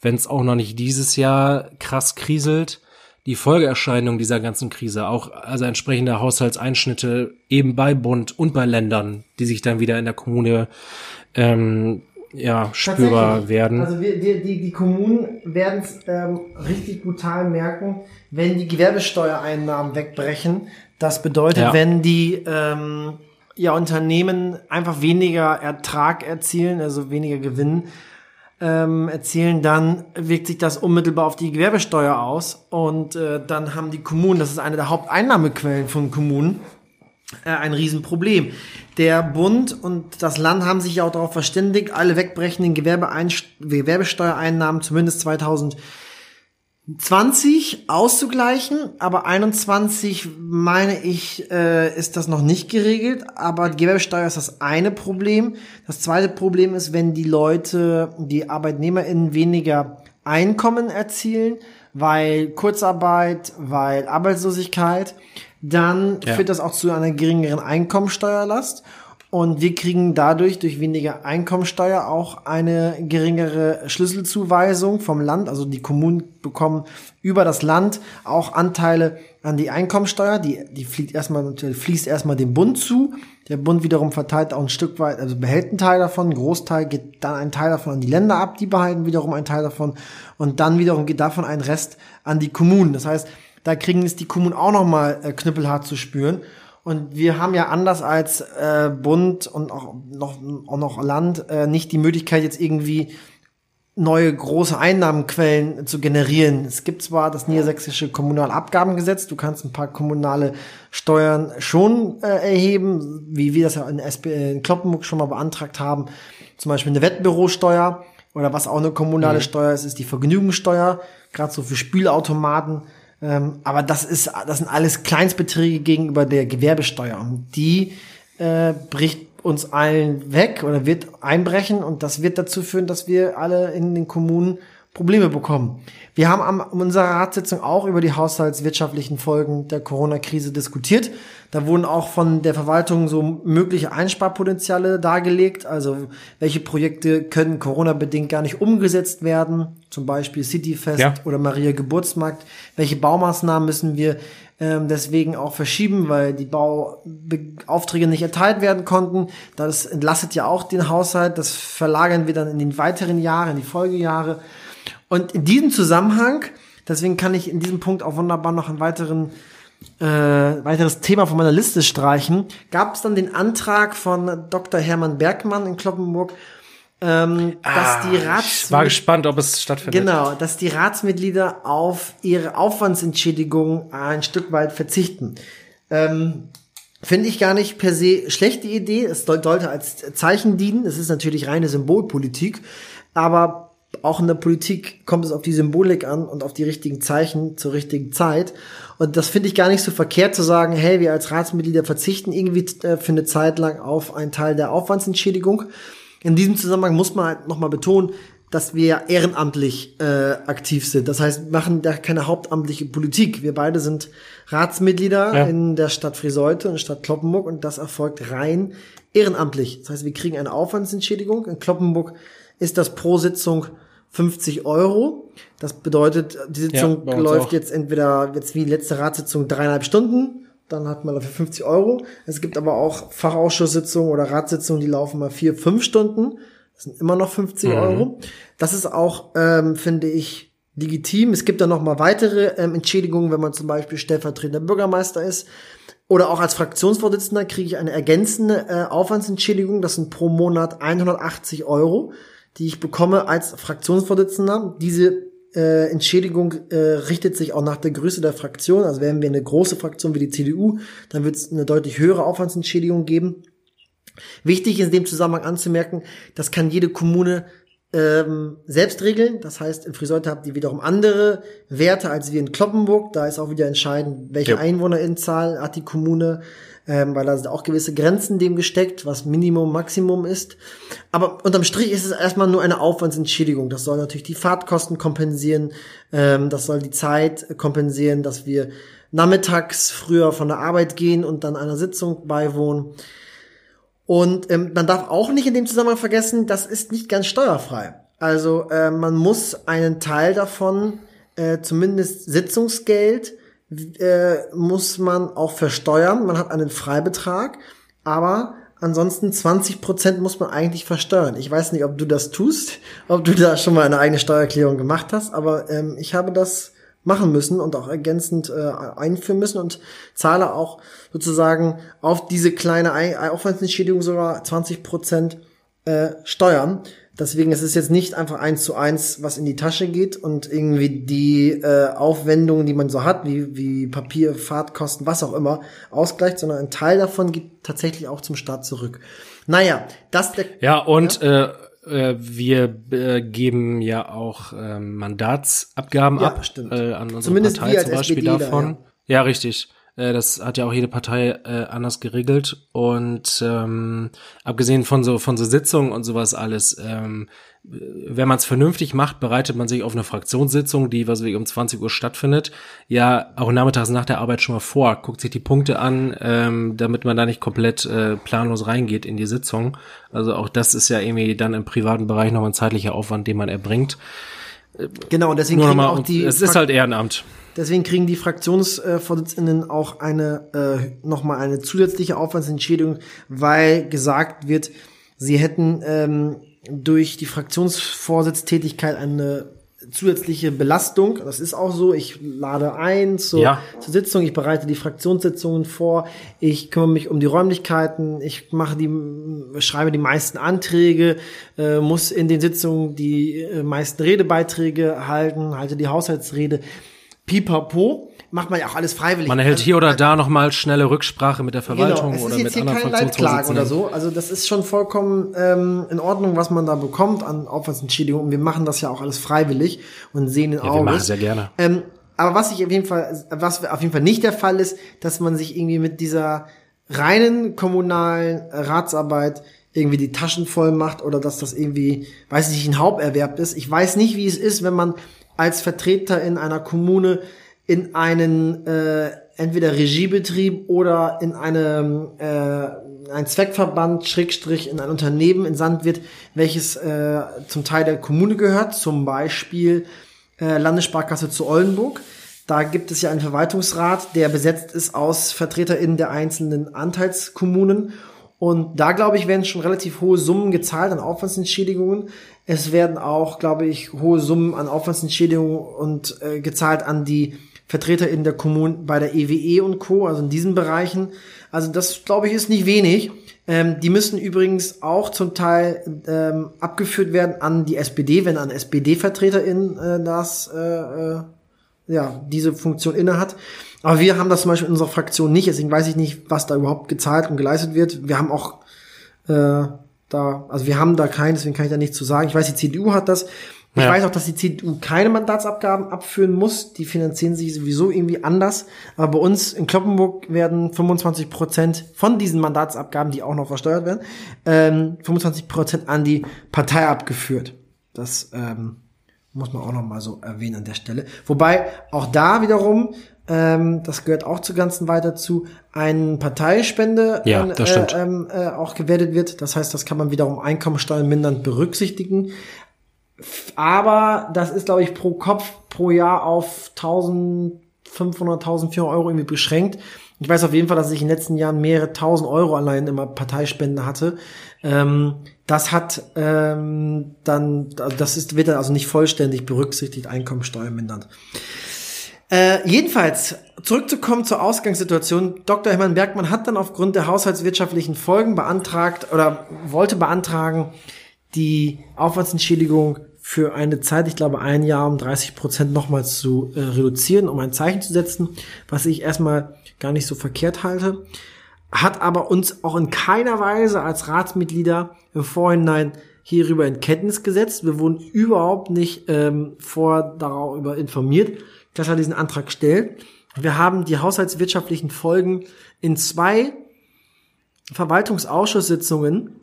wenn es auch noch nicht dieses Jahr krass kriselt, die Folgeerscheinung dieser ganzen Krise, auch also entsprechende Haushaltseinschnitte eben bei Bund und bei Ländern, die sich dann wieder in der Kommune ähm, ja, spürbar werden. Also wir, die, die, die Kommunen werden es ähm, richtig brutal merken, wenn die Gewerbesteuereinnahmen wegbrechen. Das bedeutet, ja. wenn die ähm, ja, Unternehmen einfach weniger Ertrag erzielen, also weniger Gewinn, ähm, erzielen, dann wirkt sich das unmittelbar auf die Gewerbesteuer aus und äh, dann haben die Kommunen, das ist eine der Haupteinnahmequellen von Kommunen, äh, ein Riesenproblem. Der Bund und das Land haben sich ja auch darauf verständigt, alle wegbrechenden Gewerbesteuereinnahmen zumindest 2000 20 auszugleichen, aber 21 meine ich, äh, ist das noch nicht geregelt. Aber Gewerbesteuer ist das eine Problem. Das zweite Problem ist, wenn die Leute, die ArbeitnehmerInnen weniger Einkommen erzielen, weil Kurzarbeit, weil Arbeitslosigkeit, dann ja. führt das auch zu einer geringeren Einkommensteuerlast. Und wir kriegen dadurch durch weniger Einkommensteuer auch eine geringere Schlüsselzuweisung vom Land. Also die Kommunen bekommen über das Land auch Anteile an die Einkommensteuer. Die, die fließt erstmal, fließt erstmal dem Bund zu. Der Bund wiederum verteilt auch ein Stück weit, also behält einen Teil davon. Ein Großteil geht dann ein Teil davon an die Länder ab. Die behalten wiederum einen Teil davon. Und dann wiederum geht davon ein Rest an die Kommunen. Das heißt, da kriegen es die Kommunen auch nochmal äh, knüppelhart zu spüren. Und wir haben ja anders als äh, Bund und auch noch, auch noch Land äh, nicht die Möglichkeit, jetzt irgendwie neue große Einnahmenquellen zu generieren. Es gibt zwar das niedersächsische Kommunalabgabengesetz, du kannst ein paar kommunale Steuern schon äh, erheben, wie wir das ja in, SP, in Kloppenburg schon mal beantragt haben, zum Beispiel eine Wettbürosteuer oder was auch eine kommunale mhm. Steuer ist, ist die Vergnügungssteuer, gerade so für Spielautomaten ähm, aber das ist, das sind alles Kleinstbeträge gegenüber der Gewerbesteuer. Und die äh, bricht uns allen weg oder wird einbrechen und das wird dazu führen, dass wir alle in den Kommunen Probleme bekommen. Wir haben am unserer Ratssitzung auch über die haushaltswirtschaftlichen Folgen der Corona-Krise diskutiert. Da wurden auch von der Verwaltung so mögliche Einsparpotenziale dargelegt. Also welche Projekte können Corona-bedingt gar nicht umgesetzt werden? Zum Beispiel Cityfest ja. oder Maria Geburtsmarkt. Welche Baumaßnahmen müssen wir ähm, deswegen auch verschieben, weil die Bauaufträge nicht erteilt werden konnten. Das entlastet ja auch den Haushalt. Das verlagern wir dann in den weiteren Jahren, in die Folgejahre. Und in diesem Zusammenhang, deswegen kann ich in diesem Punkt auch wunderbar noch einen weiteren äh, weiteres Thema von meiner Liste streichen, gab es dann den Antrag von Dr. Hermann Bergmann in Kloppenburg, ähm, ah, dass die Rats ich war gespannt, ob es stattfindet. Genau, dass die Ratsmitglieder auf ihre Aufwandsentschädigung ein Stück weit verzichten. Ähm, Finde ich gar nicht per se schlechte Idee. Es sollte als Zeichen dienen. Es ist natürlich reine Symbolpolitik. Aber auch in der Politik kommt es auf die Symbolik an und auf die richtigen Zeichen zur richtigen Zeit. Und das finde ich gar nicht so verkehrt zu sagen, hey, wir als Ratsmitglieder verzichten irgendwie äh, für eine Zeit lang auf einen Teil der Aufwandsentschädigung. In diesem Zusammenhang muss man halt nochmal betonen, dass wir ehrenamtlich äh, aktiv sind. Das heißt, wir machen da keine hauptamtliche Politik. Wir beide sind Ratsmitglieder ja. in der Stadt Friseute und der Stadt Kloppenburg und das erfolgt rein ehrenamtlich. Das heißt, wir kriegen eine Aufwandsentschädigung. In Kloppenburg ist das pro Sitzung 50 Euro. Das bedeutet, die Sitzung ja, läuft auch. jetzt entweder jetzt wie letzte Ratssitzung dreieinhalb Stunden, dann hat man dafür 50 Euro. Es gibt aber auch Fachausschusssitzungen oder Ratssitzungen, die laufen mal vier, fünf Stunden. Das sind immer noch 50 mhm. Euro. Das ist auch, ähm, finde ich, legitim. Es gibt dann noch mal weitere ähm, Entschädigungen, wenn man zum Beispiel stellvertretender Bürgermeister ist. Oder auch als Fraktionsvorsitzender kriege ich eine ergänzende äh, Aufwandsentschädigung. Das sind pro Monat 180 Euro die ich bekomme als Fraktionsvorsitzender. Diese äh, Entschädigung äh, richtet sich auch nach der Größe der Fraktion. Also wären wir eine große Fraktion wie die CDU, dann wird es eine deutlich höhere Aufwandsentschädigung geben. Wichtig ist in dem Zusammenhang anzumerken, das kann jede Kommune ähm, selbst regeln. Das heißt, in Friseute habt ihr wiederum andere Werte als wir in Kloppenburg. Da ist auch wieder entscheidend, welche ja. Einwohnerinzahl hat die Kommune ähm, weil da sind auch gewisse Grenzen dem gesteckt, was Minimum, Maximum ist. Aber unterm Strich ist es erstmal nur eine Aufwandsentschädigung. Das soll natürlich die Fahrtkosten kompensieren, ähm, das soll die Zeit kompensieren, dass wir nachmittags früher von der Arbeit gehen und dann einer Sitzung beiwohnen. Und ähm, man darf auch nicht in dem Zusammenhang vergessen, das ist nicht ganz steuerfrei. Also äh, man muss einen Teil davon, äh, zumindest Sitzungsgeld, äh, muss man auch versteuern. Man hat einen Freibetrag, aber ansonsten 20 Prozent muss man eigentlich versteuern. Ich weiß nicht, ob du das tust, ob du da schon mal eine eigene Steuererklärung gemacht hast, aber ähm, ich habe das machen müssen und auch ergänzend äh, einführen müssen und zahle auch sozusagen auf diese kleine Aufwandsentschädigung sogar 20 Prozent äh, Steuern. Deswegen ist es jetzt nicht einfach eins zu eins, was in die Tasche geht und irgendwie die äh, Aufwendungen, die man so hat, wie, wie Papier, Fahrtkosten, was auch immer, ausgleicht, sondern ein Teil davon geht tatsächlich auch zum Staat zurück. Naja, das der. Ja, und ja? Äh, äh, wir äh, geben ja auch äh, Mandatsabgaben ja, ab stimmt. äh, an unsere Zumindest Partei zum Beispiel SPD davon. Da, ja. ja. richtig. Äh, das hat ja auch jede Partei äh, anders geregelt. Und ähm, abgesehen von so von so Sitzungen und sowas alles, ähm, wenn man es vernünftig macht, bereitet man sich auf eine Fraktionssitzung, die was wie um 20 Uhr stattfindet, ja auch nachmittags nach der Arbeit schon mal vor, guckt sich die Punkte an, ähm, damit man da nicht komplett äh, planlos reingeht in die Sitzung. Also auch das ist ja irgendwie dann im privaten Bereich nochmal ein zeitlicher Aufwand, den man erbringt. Genau, deswegen kriegen auch die. Es ist halt Ehrenamt. Deswegen kriegen die Fraktionsvorsitzenden auch eine äh, nochmal eine zusätzliche Aufwandsentschädigung, weil gesagt wird, sie hätten ähm, durch die Fraktionsvorsitztätigkeit eine zusätzliche Belastung. Das ist auch so. Ich lade ein zur, ja. zur Sitzung, ich bereite die Fraktionssitzungen vor, ich kümmere mich um die Räumlichkeiten, ich mache die, schreibe die meisten Anträge, äh, muss in den Sitzungen die äh, meisten Redebeiträge halten, halte die Haushaltsrede. Pipapo macht man ja auch alles freiwillig. Man erhält hier oder da nochmal schnelle Rücksprache mit der genau, Verwaltung genau, oder mit anderen Fraktionsvorsitzenden. oder so. Also das ist schon vollkommen ähm, in Ordnung, was man da bekommt an Aufwandsentschädigung. Und wir machen das ja auch alles freiwillig und sehen in ja, Augen. Wir machen sehr gerne. Ähm, aber was ich auf jeden Fall, was auf jeden Fall nicht der Fall ist, dass man sich irgendwie mit dieser reinen kommunalen Ratsarbeit irgendwie die Taschen voll macht oder dass das irgendwie, weiß ich nicht, ein Haupterwerb ist. Ich weiß nicht, wie es ist, wenn man als Vertreter in einer Kommune in einen äh, entweder Regiebetrieb oder in einem äh, ein Zweckverband Schrägstrich in ein Unternehmen entsandt wird, welches äh, zum Teil der Kommune gehört, zum Beispiel äh, Landessparkasse zu Oldenburg. Da gibt es ja einen Verwaltungsrat, der besetzt ist aus VertreterInnen der einzelnen Anteilskommunen. Und da, glaube ich, werden schon relativ hohe Summen gezahlt an Aufwandsentschädigungen. Es werden auch, glaube ich, hohe Summen an Aufwandsentschädigungen und äh, gezahlt an die Vertreter in der Kommune bei der EWE e und Co., also in diesen Bereichen. Also das, glaube ich, ist nicht wenig. Ähm, die müssen übrigens auch zum Teil ähm, abgeführt werden an die SPD, wenn ein SPD-VertreterIn äh, das äh, äh, ja diese Funktion innehat. Aber wir haben das zum Beispiel in unserer Fraktion nicht, deswegen weiß ich nicht, was da überhaupt gezahlt und geleistet wird. Wir haben auch äh, da, also wir haben da keinen, deswegen kann ich da nichts zu sagen. Ich weiß, die CDU hat das. Ich ja. weiß auch, dass die CDU keine Mandatsabgaben abführen muss. Die finanzieren sich sowieso irgendwie anders. Aber bei uns in Kloppenburg werden 25 Prozent von diesen Mandatsabgaben, die auch noch versteuert werden, ähm, 25 Prozent an die Partei abgeführt. Das ähm, muss man auch noch mal so erwähnen an der Stelle. Wobei auch da wiederum, ähm, das gehört auch zu ganzen weiter zu, eine Parteispende ja, das äh, ähm, äh, auch gewertet wird. Das heißt, das kann man wiederum Einkommensteuern mindernd berücksichtigen. Aber das ist, glaube ich, pro Kopf pro Jahr auf 1500, 1400 Euro irgendwie beschränkt. Ich weiß auf jeden Fall, dass ich in den letzten Jahren mehrere tausend Euro allein immer Parteispende hatte. Ähm, das hat ähm, dann, also das ist, wird dann also nicht vollständig berücksichtigt, Einkommensteuer mindert. Äh, jedenfalls, zurückzukommen zur Ausgangssituation. Dr. Hermann Bergmann hat dann aufgrund der haushaltswirtschaftlichen Folgen beantragt oder wollte beantragen, die Aufwandsentschädigung für eine Zeit, ich glaube ein Jahr um 30 Prozent nochmal zu äh, reduzieren, um ein Zeichen zu setzen, was ich erstmal gar nicht so verkehrt halte, hat aber uns auch in keiner Weise als Ratsmitglieder im Vorhinein hierüber in Kenntnis gesetzt. Wir wurden überhaupt nicht ähm, vor darüber informiert, dass er diesen Antrag stellt. Wir haben die haushaltswirtschaftlichen Folgen in zwei Verwaltungsausschusssitzungen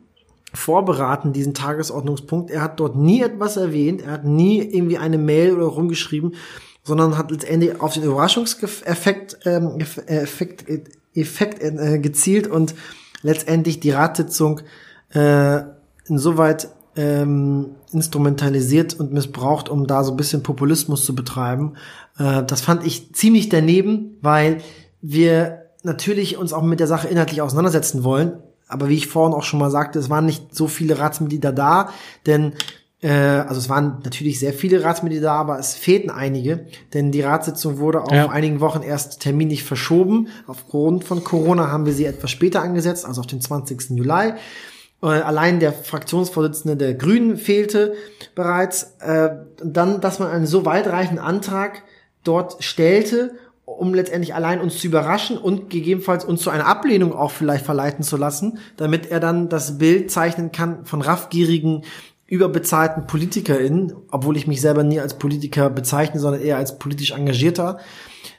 vorberaten, diesen Tagesordnungspunkt. Er hat dort nie etwas erwähnt, er hat nie irgendwie eine Mail oder rumgeschrieben, sondern hat letztendlich auf den Überraschungseffekt ähm, Effekt, Effekt äh, gezielt und letztendlich die Ratssitzung äh, insoweit ähm, instrumentalisiert und missbraucht, um da so ein bisschen Populismus zu betreiben. Äh, das fand ich ziemlich daneben, weil wir natürlich uns auch mit der Sache inhaltlich auseinandersetzen wollen, aber wie ich vorhin auch schon mal sagte, es waren nicht so viele Ratsmitglieder da, denn äh, also es waren natürlich sehr viele Ratsmitglieder da, aber es fehlten einige, denn die Ratssitzung wurde auf ja. einigen Wochen erst terminlich verschoben. Aufgrund von Corona haben wir sie etwas später angesetzt, also auf den 20. Juli. Äh, allein der Fraktionsvorsitzende der Grünen fehlte bereits. Äh, dann, dass man einen so weitreichenden Antrag dort stellte um letztendlich allein uns zu überraschen und gegebenenfalls uns zu einer Ablehnung auch vielleicht verleiten zu lassen, damit er dann das Bild zeichnen kann von raffgierigen überbezahlten PolitikerInnen, obwohl ich mich selber nie als Politiker bezeichne, sondern eher als politisch engagierter.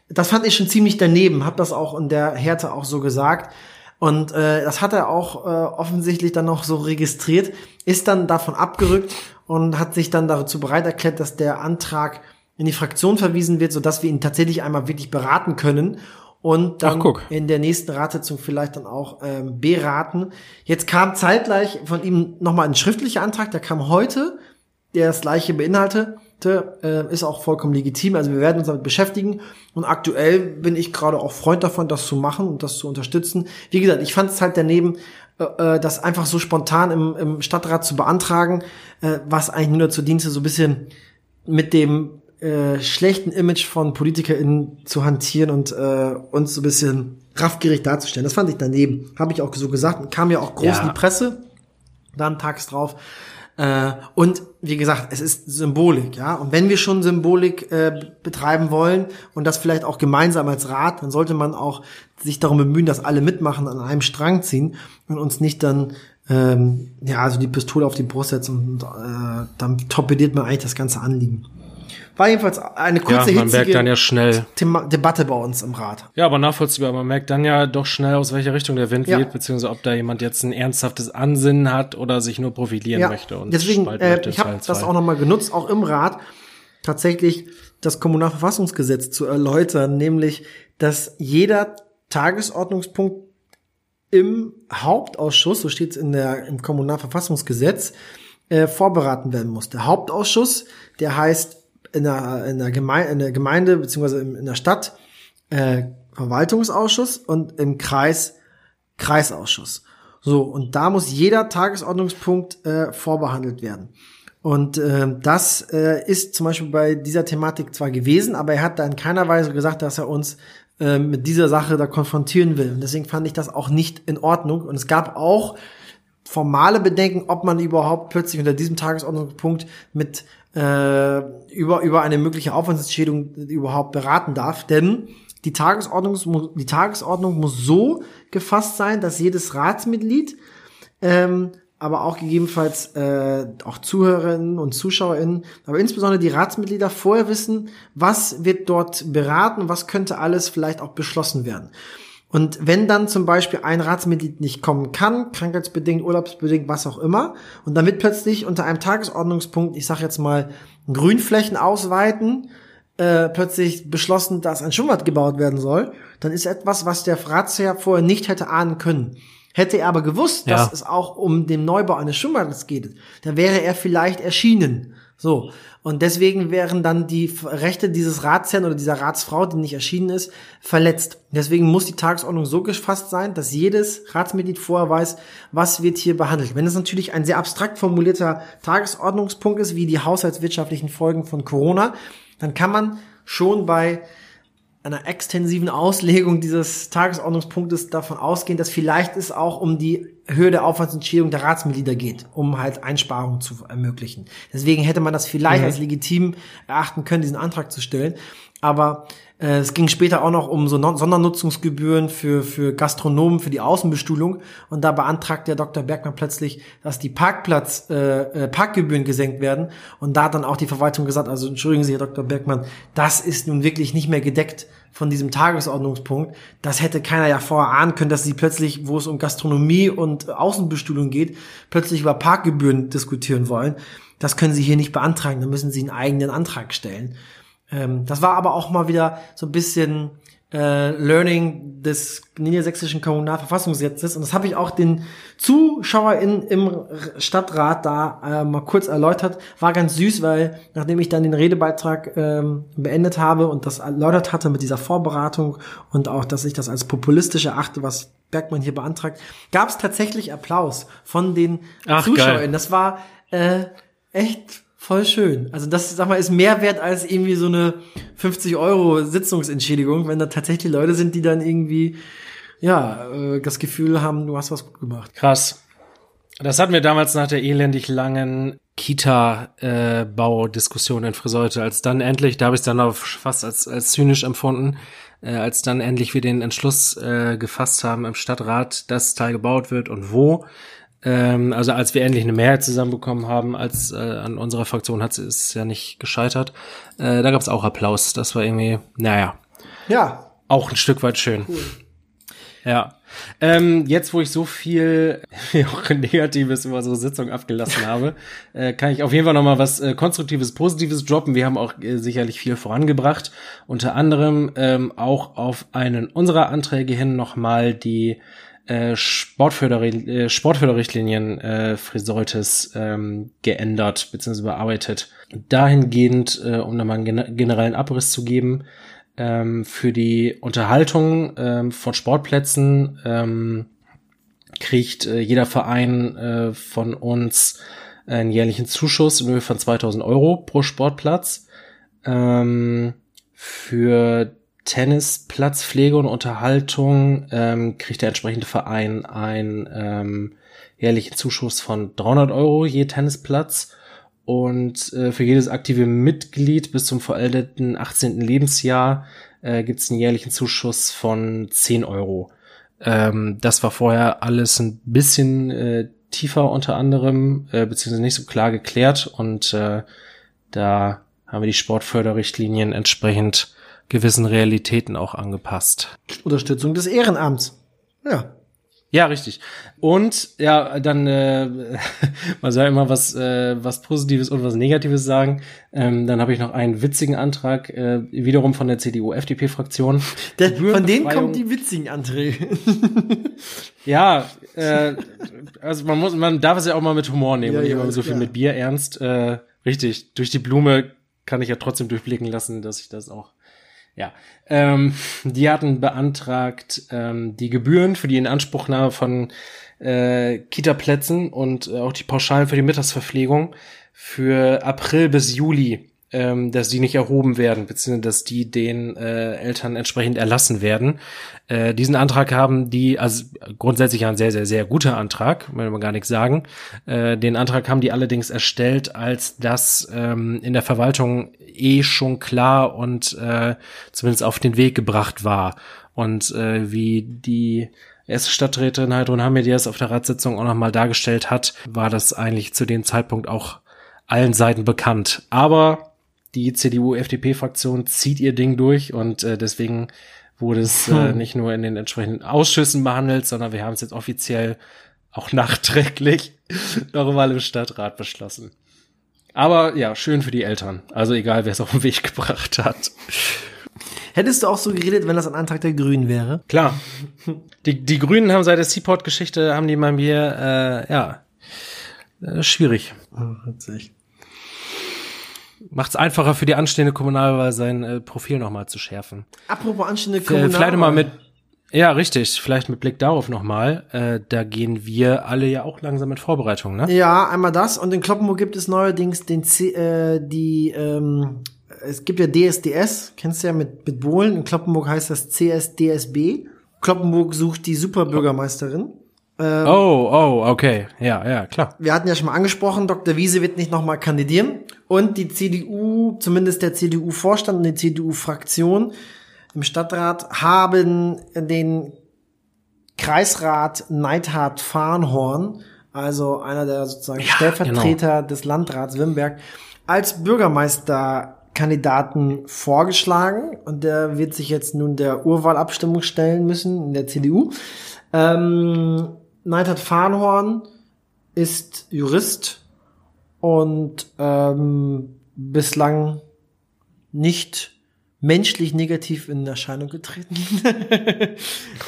Das fand ich schon ziemlich daneben, habe das auch in der Härte auch so gesagt. Und äh, das hat er auch äh, offensichtlich dann noch so registriert, ist dann davon abgerückt und hat sich dann dazu bereit erklärt, dass der Antrag in die Fraktion verwiesen wird, sodass wir ihn tatsächlich einmal wirklich beraten können und dann Ach, in der nächsten Ratssitzung vielleicht dann auch ähm, beraten. Jetzt kam zeitgleich von ihm nochmal ein schriftlicher Antrag, der kam heute, der das gleiche beinhaltete, äh, ist auch vollkommen legitim. Also wir werden uns damit beschäftigen und aktuell bin ich gerade auch Freund davon, das zu machen und das zu unterstützen. Wie gesagt, ich fand es halt daneben, äh, äh, das einfach so spontan im, im Stadtrat zu beantragen, äh, was eigentlich nur dazu diente, so ein bisschen mit dem äh, schlechten Image von PolitikerInnen zu hantieren und äh, uns so ein bisschen raffgierig darzustellen. Das fand ich daneben. Habe ich auch so gesagt. Kam ja auch groß ja. in die Presse. Dann tags drauf. Äh, und wie gesagt, es ist Symbolik, ja. Und wenn wir schon Symbolik äh, betreiben wollen und das vielleicht auch gemeinsam als Rat, dann sollte man auch sich darum bemühen, dass alle mitmachen, an einem Strang ziehen und uns nicht dann ähm, ja also die Pistole auf die Brust setzen und äh, dann torpediert man eigentlich das ganze Anliegen. War jedenfalls eine kurze ja, man merkt dann ja schnell. Thema Debatte bei uns im Rat. Ja, aber nachvollziehbar. Man merkt dann ja doch schnell, aus welcher Richtung der Wind ja. weht, beziehungsweise ob da jemand jetzt ein ernsthaftes Ansinnen hat oder sich nur profilieren ja. möchte. Und Deswegen, äh, ich habe das auch nochmal genutzt, auch im Rat, tatsächlich das Kommunalverfassungsgesetz zu erläutern, nämlich, dass jeder Tagesordnungspunkt im Hauptausschuss, so steht es in der im Kommunalverfassungsgesetz, äh, vorbereiten werden muss. Der Hauptausschuss, der heißt in der, in der, Gemeinde, in der Gemeinde beziehungsweise in der Stadt äh, Verwaltungsausschuss und im Kreis Kreisausschuss. So, und da muss jeder Tagesordnungspunkt äh, vorbehandelt werden. Und äh, das äh, ist zum Beispiel bei dieser Thematik zwar gewesen, aber er hat da in keiner Weise gesagt, dass er uns äh, mit dieser Sache da konfrontieren will. Und deswegen fand ich das auch nicht in Ordnung. Und es gab auch formale Bedenken, ob man überhaupt plötzlich unter diesem Tagesordnungspunkt mit äh, über, über eine mögliche Aufwandsentschädigung überhaupt beraten darf. Denn die Tagesordnung, die Tagesordnung muss so gefasst sein, dass jedes Ratsmitglied, ähm, aber auch gegebenenfalls äh, auch Zuhörerinnen und Zuschauerinnen, aber insbesondere die Ratsmitglieder vorher wissen, was wird dort beraten, was könnte alles vielleicht auch beschlossen werden. Und wenn dann zum Beispiel ein Ratsmitglied nicht kommen kann, krankheitsbedingt, urlaubsbedingt, was auch immer, und dann wird plötzlich unter einem Tagesordnungspunkt, ich sage jetzt mal, Grünflächen ausweiten, äh, plötzlich beschlossen, dass ein Schwimmbad gebaut werden soll, dann ist etwas, was der Ratsherr vorher nicht hätte ahnen können. Hätte er aber gewusst, ja. dass es auch um den Neubau eines Schwimmbades geht, dann wäre er vielleicht erschienen. So. Und deswegen wären dann die Rechte dieses Ratsherrn oder dieser Ratsfrau, die nicht erschienen ist, verletzt. Deswegen muss die Tagesordnung so gefasst sein, dass jedes Ratsmitglied vorher weiß, was wird hier behandelt. Wenn es natürlich ein sehr abstrakt formulierter Tagesordnungspunkt ist, wie die haushaltswirtschaftlichen Folgen von Corona, dann kann man schon bei einer extensiven Auslegung dieses Tagesordnungspunktes davon ausgehen, dass vielleicht es auch um die Höhe der Aufwandsentschädigung der Ratsmitglieder geht, um halt Einsparungen zu ermöglichen. Deswegen hätte man das vielleicht mhm. als legitim erachten können, diesen Antrag zu stellen. Aber äh, es ging später auch noch um so Sondernutzungsgebühren für, für Gastronomen, für die Außenbestuhlung. Und da beantragt der Dr. Bergmann plötzlich, dass die Parkplatz, äh, äh, Parkgebühren gesenkt werden. Und da hat dann auch die Verwaltung gesagt, also entschuldigen Sie, Herr Dr. Bergmann, das ist nun wirklich nicht mehr gedeckt von diesem Tagesordnungspunkt. Das hätte keiner ja vorher ahnen können, dass sie plötzlich, wo es um Gastronomie und Außenbestuhlung geht, plötzlich über Parkgebühren diskutieren wollen. Das können sie hier nicht beantragen, da müssen sie einen eigenen Antrag stellen. Ähm, das war aber auch mal wieder so ein bisschen äh, Learning des niedersächsischen Kommunalverfassungsgesetzes. Und das habe ich auch den ZuschauerInnen im Stadtrat da äh, mal kurz erläutert. War ganz süß, weil nachdem ich dann den Redebeitrag ähm, beendet habe und das erläutert hatte mit dieser Vorberatung und auch, dass ich das als populistisch erachte, was Bergmann hier beantragt, gab es tatsächlich Applaus von den Ach, ZuschauerInnen. Geil. Das war äh, echt Voll schön. Also das, sag mal, ist mehr wert als irgendwie so eine 50 Euro Sitzungsentschädigung, wenn da tatsächlich Leute sind, die dann irgendwie, ja, äh, das Gefühl haben, du hast was gut gemacht. Krass. Das hatten wir damals nach der elendig langen Kita-Baudiskussion in Friseute, als dann endlich, da habe ich es dann auch fast als, als zynisch empfunden, äh, als dann endlich wir den Entschluss äh, gefasst haben im Stadtrat, dass Teil gebaut wird und wo Ähm, also als wir endlich eine Mehrheit zusammenbekommen haben, als äh, an unserer Fraktion hat es ja nicht gescheitert. Äh, da gab es auch Applaus. Das war irgendwie, naja. Ja. Auch ein Stück weit schön. Cool. Ja. Ähm, jetzt, wo ich so viel [laughs] auch Negatives über so Sitzung abgelassen [laughs] habe, äh, kann ich auf jeden Fall noch mal was äh, Konstruktives, Positives droppen. Wir haben auch äh, sicherlich viel vorangebracht. Unter anderem ähm, auch auf einen unserer Anträge hin noch mal die äh, äh, Sportförderrichtlinien äh, Friseutes ähm, geändert bzw. bearbeitet. Dahingehend, äh, um nochmal einen generellen Abriss zu geben, ähm, für die Unterhaltung ähm, von Sportplätzen ähm, kriegt äh, jeder Verein äh, von uns einen jährlichen Zuschuss in Höhe von 2000 Euro pro Sportplatz. Ähm, für Tennisplatzpflege und Unterhaltung ähm, kriegt der entsprechende Verein einen ähm, jährlichen Zuschuss von 300 Euro je Tennisplatz und äh, für jedes aktive Mitglied bis zum vollendeten 18. Lebensjahr äh, gibt es einen jährlichen Zuschuss von 10 Euro. Ähm, das war vorher alles ein bisschen äh, tiefer unter anderem, äh, beziehungsweise nicht so klar geklärt. Und äh, da haben wir die Sportförderrichtlinien entsprechend gewissen Realitäten auch angepasst. Unterstützung des Ehrenamts. Ja. Ja, richtig. Und ja, dann äh, [laughs] man soll immer was äh, was Positives und was Negatives sagen. Ähm, dann habe ich noch einen witzigen Antrag äh, wiederum von der CDU-FDP-Fraktion. [laughs] Von denen kommen die witzigen Anträge. [laughs] ja, äh, also man muss man darf es ja auch mal mit Humor nehmen ja, und ja, immer so viel ja. mit Bier ernst. Äh, richtig. Durch die Blume kann ich ja trotzdem durchblicken lassen, dass ich das auch ja, ähm, die hatten beantragt, ähm, die Gebühren für die Inanspruchnahme von äh, Kita-Plätzen und äh, auch die Pauschalen für die Mittagsverpflegung für April bis Juli ähm, dass die nicht erhoben werden, beziehungsweise dass die den äh, Eltern entsprechend erlassen werden. Äh, diesen Antrag haben die, also grundsätzlich ein sehr, sehr, sehr guter Antrag, will man gar nichts sagen. Äh, den Antrag haben die allerdings erstellt, als das ähm, in der Verwaltung eh schon klar und äh, zumindest auf den Weg gebracht war. Und äh, wie die erste Stadträtin Heidrun Hamidias auf der Ratssitzung auch nochmal dargestellt hat, war das eigentlich zu dem Zeitpunkt auch allen Seiten bekannt. Aber die CDU-FDP-Fraktion zieht ihr Ding durch und äh, deswegen wurde es äh, hm. nicht nur in den entsprechenden Ausschüssen behandelt, sondern wir haben es jetzt offiziell auch nachträglich [laughs] noch mal im Stadtrat beschlossen. Aber ja, schön für die Eltern. Also egal, wer es auf den Weg gebracht hat. Hättest du auch so geredet, wenn das ein Antrag der Grünen wäre? Klar. Die, die Grünen haben seit der Seaport-Geschichte, haben die bei mir, äh, ja, äh, schwierig. Oh, witzig macht es einfacher für die anstehende Kommunalwahl, sein äh, Profil nochmal zu schärfen. Apropos anstehende Kommunalwahl. Vielleicht mal mit, ja, richtig, vielleicht mit Blick darauf nochmal. Äh, da gehen wir alle ja auch langsam mit Vorbereitungen, ne? Ja, einmal das. Und in Kloppenburg gibt es neuerdings den C äh, die, ähm, es gibt ja DSDS, kennst du ja mit, mit Bohlen. In Kloppenburg heißt das CSDSB. Kloppenburg sucht die Superbürgermeisterin. Ähm, oh, oh, okay. Ja, ja, klar. Wir hatten ja schon mal angesprochen, Dr. Wiese wird nicht nochmal kandidieren. Und die CDU, zumindest der CDU-Vorstand und die CDU-Fraktion im Stadtrat haben den Kreisrat Neidhard Farnhorn, also einer der sozusagen ja, Stellvertreter genau. des Landrats Wimberg, als Bürgermeisterkandidaten vorgeschlagen. Und der wird sich jetzt nun der Urwahlabstimmung stellen müssen in der CDU. Ähm, Neidhard Farnhorn ist Jurist und ähm, bislang nicht menschlich negativ in Erscheinung getreten. [laughs]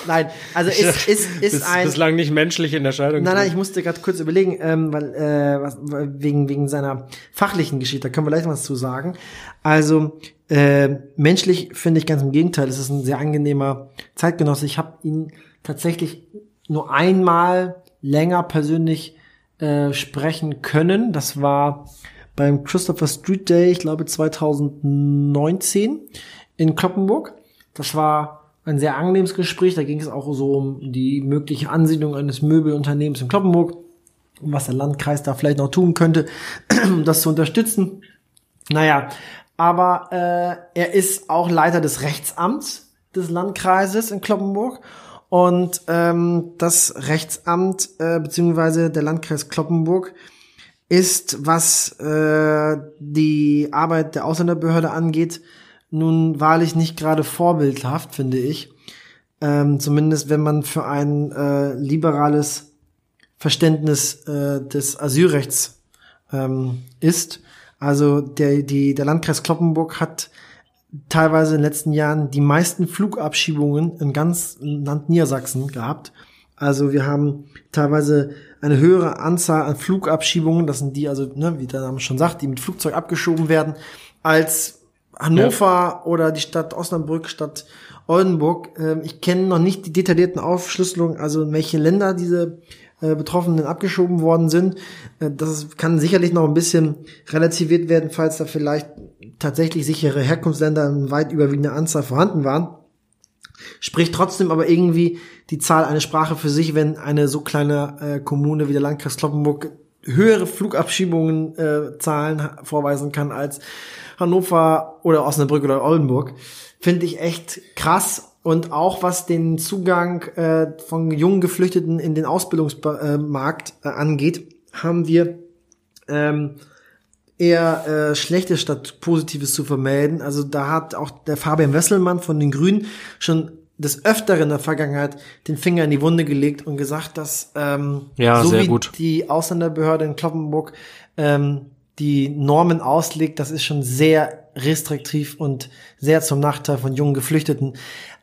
nein, also ist ist ist Bis, ein bislang nicht menschlich in Erscheinung. Nein, nein, ich musste gerade kurz überlegen, ähm, weil äh, was, wegen wegen seiner fachlichen Geschichte, da können wir gleich was zu sagen. Also äh, menschlich finde ich ganz im Gegenteil, es ist ein sehr angenehmer Zeitgenosse. Ich habe ihn tatsächlich nur einmal länger persönlich äh, sprechen können. Das war beim Christopher Street Day, ich glaube 2019 in Kloppenburg. Das war ein sehr angenehmes Gespräch. Da ging es auch so um die mögliche Ansiedlung eines Möbelunternehmens in Kloppenburg und was der Landkreis da vielleicht noch tun könnte, um [clears throat] das zu unterstützen. Naja, aber äh, er ist auch Leiter des Rechtsamts des Landkreises in Kloppenburg Und ähm, das Rechtsamt äh, beziehungsweise der Landkreis Kloppenburg ist, was äh, die Arbeit der Ausländerbehörde angeht, nun wahrlich nicht gerade vorbildhaft, finde ich. Ähm, zumindest wenn man für ein äh, liberales Verständnis äh, des Asylrechts ähm, ist. Also der, die, der Landkreis Kloppenburg hat teilweise in den letzten Jahren die meisten Flugabschiebungen in ganz Land Niedersachsen gehabt. Also wir haben teilweise eine höhere Anzahl an Flugabschiebungen, das sind die also, ne, wie der Name schon sagt, die mit Flugzeug abgeschoben werden, als Hannover ja. oder die Stadt Osnabrück, Stadt Oldenburg. Ähm, ich kenne noch nicht die detaillierten Aufschlüsselungen, also in welche Länder diese äh, Betroffenen abgeschoben worden sind. Äh, das kann sicherlich noch ein bisschen relativiert werden, falls da vielleicht tatsächlich sichere Herkunftsländer in weit überwiegender Anzahl vorhanden waren. Spricht trotzdem aber irgendwie die Zahl eine Sprache für sich, wenn eine so kleine äh, Kommune wie der Landkreis Kloppenburg höhere Flugabschiebungen äh, Zahlen vorweisen kann als Hannover oder Osnabrück oder Oldenburg. Finde ich echt krass und auch was den Zugang äh, von jungen Geflüchteten in den Ausbildungsmarkt äh, angeht, haben wir ähm, eher äh, Schlechtes statt Positives zu vermelden. Also da hat auch der Fabian Wesselmann von den Grünen schon des Öfteren in der Vergangenheit den Finger in die Wunde gelegt und gesagt, dass ähm, ja, so wie gut. die Ausländerbehörde in Kloppenburg ähm, die Normen auslegt, das ist schon sehr restriktiv und sehr zum Nachteil von jungen Geflüchteten.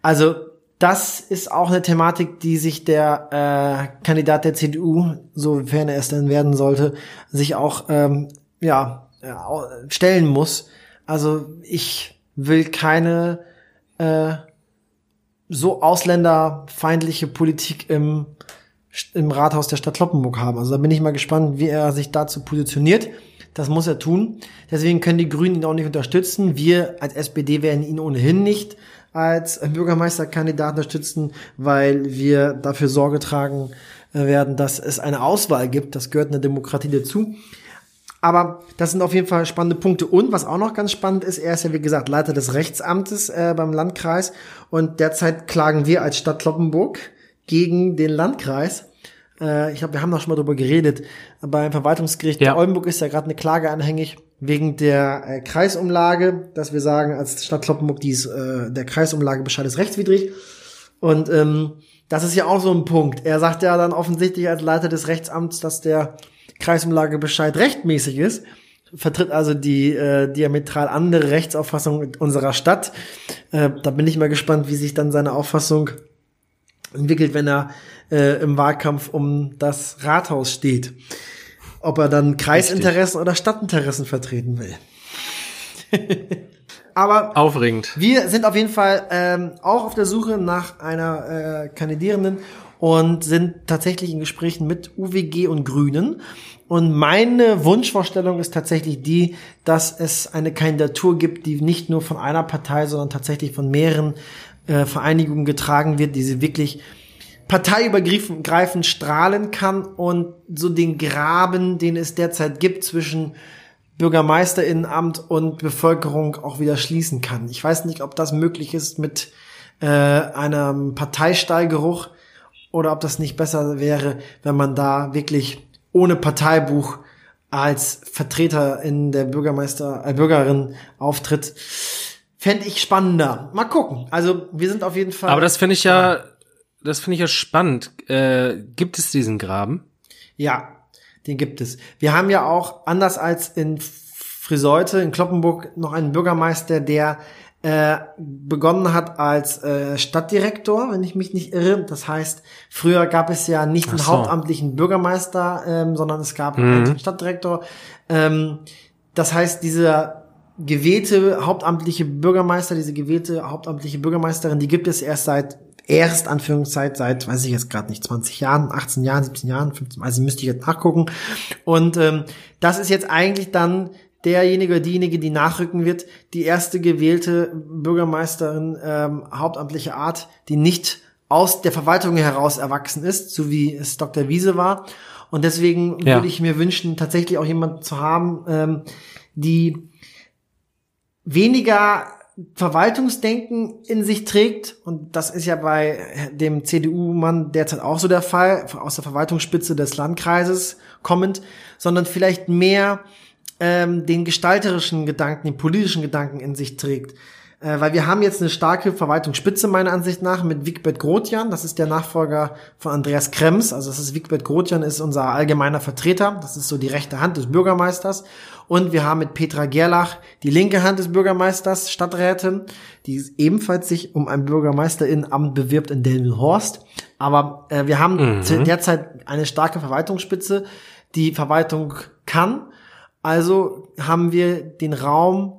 Also das ist auch eine Thematik, die sich der äh, Kandidat der CDU, sofern er es denn werden sollte, sich auch ähm, ja stellen muss. Also ich will keine äh, so ausländerfeindliche Politik im im Rathaus der Stadt Kloppenburg haben. Also da bin ich mal gespannt, wie er sich dazu positioniert. Das muss er tun. Deswegen können die Grünen ihn auch nicht unterstützen. Wir als SPD werden ihn ohnehin nicht als Bürgermeisterkandidat unterstützen, weil wir dafür Sorge tragen äh, werden, dass es eine Auswahl gibt. Das gehört in der Demokratie dazu. Aber das sind auf jeden Fall spannende Punkte. Und was auch noch ganz spannend ist, er ist ja wie gesagt Leiter des Rechtsamtes äh, beim Landkreis. Und derzeit klagen wir als Stadt Kloppenburg gegen den Landkreis. Äh, ich glaube, wir haben noch schon mal drüber geredet. Beim Verwaltungsgericht ja. Oldenburg ist ja gerade eine Klage anhängig wegen der äh, Kreisumlage, dass wir sagen, als Stadt Kloppenburg, dies, äh, der Kreisumlagebescheid ist rechtswidrig. Und ähm, das ist ja auch so ein Punkt. Er sagt ja dann offensichtlich als Leiter des Rechtsamts, dass der Kreisumlagebescheid rechtmäßig ist, vertritt also die äh, diametral andere Rechtsauffassung unserer Stadt. Äh, da bin ich mal gespannt, wie sich dann seine Auffassung entwickelt, wenn er äh, im Wahlkampf um das Rathaus steht ob er dann Kreisinteressen Richtig. oder Stadtinteressen vertreten will. [laughs] Aber aufregend. Wir sind auf jeden Fall ähm, auch auf der Suche nach einer äh, Kandidierenden und sind tatsächlich in Gesprächen mit UWG und Grünen. Und meine Wunschvorstellung ist tatsächlich die, dass es eine Kandidatur gibt, die nicht nur von einer Partei, sondern tatsächlich von mehreren äh, Vereinigungen getragen wird, die sie wirklich parteiübergreifend strahlen kann und so den Graben, den es derzeit gibt zwischen Bürgermeisterinnenamt und Bevölkerung auch wieder schließen kann. Ich weiß nicht, ob das möglich ist mit äh, einem Parteistallgeruch oder ob das nicht besser wäre, wenn man da wirklich ohne Parteibuch als Vertreter in der Bürgermeister, äh, Bürgerin auftritt. Fände ich spannender. Mal gucken. Also wir sind auf jeden Fall. Aber das finde ich ja das finde ich ja spannend. Äh, gibt es diesen Graben? Ja, den gibt es. Wir haben ja auch, anders als in Friseute, in Kloppenburg, noch einen Bürgermeister, der äh, begonnen hat als äh, Stadtdirektor, wenn ich mich nicht irre. Das heißt, früher gab es ja nicht einen so. hauptamtlichen Bürgermeister, ähm, sondern es gab mhm. einen Stadtdirektor. Ähm, das heißt, dieser gewählte hauptamtliche Bürgermeister, diese gewählte hauptamtliche Bürgermeisterin, die gibt es erst seit erst Anführungszeit seit, weiß ich jetzt gerade nicht, 20 Jahren, 18 Jahren, 17 Jahren, 15, also müsste ich jetzt nachgucken. Und ähm, das ist jetzt eigentlich dann derjenige oder diejenige, die nachrücken wird, die erste gewählte Bürgermeisterin ähm, hauptamtliche Art, die nicht aus der Verwaltung heraus erwachsen ist, so wie es Dr. Wiese war. Und deswegen ja. würde ich mir wünschen, tatsächlich auch jemanden zu haben, ähm, die weniger Verwaltungsdenken in sich trägt. Und das ist ja bei dem CDU-Mann derzeit auch so der Fall, aus der Verwaltungsspitze des Landkreises kommend, sondern vielleicht mehr ähm, den gestalterischen Gedanken, den politischen Gedanken in sich trägt. Äh, weil wir haben jetzt eine starke Verwaltungsspitze meiner Ansicht nach mit Wigbert Grotjan. Das ist der Nachfolger von Andreas Krems. Also das ist Wigbert Grotjan ist unser allgemeiner Vertreter. Das ist so die rechte Hand des Bürgermeisters. Und wir haben mit Petra Gerlach die linke Hand des Bürgermeisters, Stadträtin, die ebenfalls sich um ein Bürgermeisterinnenamt bewirbt in Delmenhorst. Aber äh, wir haben mhm. derzeit eine starke Verwaltungsspitze, die Verwaltung kann. Also haben wir den Raum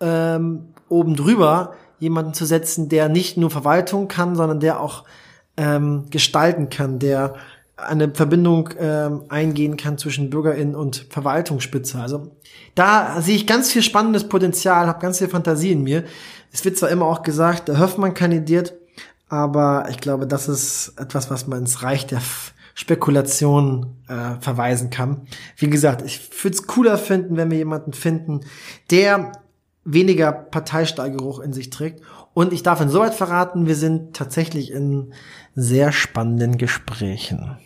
ähm, oben drüber jemanden zu setzen, der nicht nur Verwaltung kann, sondern der auch ähm, gestalten kann, der eine Verbindung ähm, eingehen kann zwischen Bürgerin und Verwaltungsspitze. Also da sehe ich ganz viel spannendes Potenzial, habe ganz viel Fantasie in mir. Es wird zwar immer auch gesagt, der Höfmann kandidiert, aber ich glaube, das ist etwas, was man ins Reich der Spekulation äh, verweisen kann. Wie gesagt, ich würde es cooler finden, wenn wir jemanden finden, der weniger Parteistallgeruch in sich trägt. Und ich darf insoweit verraten, wir sind tatsächlich in sehr spannenden Gesprächen.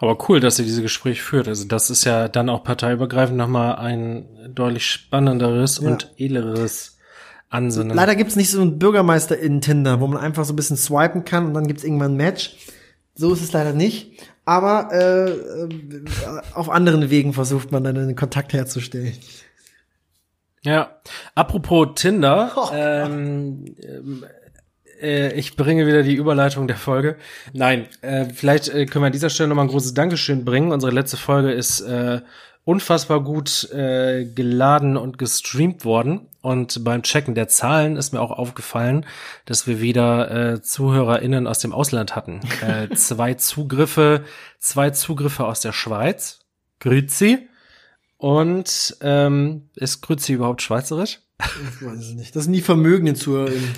Aber cool, dass ihr diese Gespräche führt. Also das ist ja dann auch parteiübergreifend nochmal ein deutlich spannenderes ja. und edleres Ansinnen. Leider gibt's nicht so einen Bürgermeister in Tinder, wo man einfach so ein bisschen swipen kann und dann gibt's irgendwann ein Match. So ist es leider nicht. Aber äh, äh auf anderen Wegen versucht man dann einen Kontakt herzustellen. Ja, apropos Tinder, [laughs] oh. ähm, äh, ich bringe wieder die Überleitung der Folge. Nein, äh, vielleicht äh, können wir an dieser Stelle nochmal ein großes Dankeschön bringen. Unsere letzte Folge ist äh, unfassbar gut äh, geladen und gestreamt worden. Und beim Checken der Zahlen ist mir auch aufgefallen, dass wir wieder äh, ZuhörerInnen aus dem Ausland hatten. [laughs] Äh, zwei Zugriffe, zwei Zugriffe aus der Schweiz. Grüezi. Und ähm, ist Grüezi überhaupt schweizerisch? Ich weiß es nicht. Das sind die vermögenden ZuhörerInnen.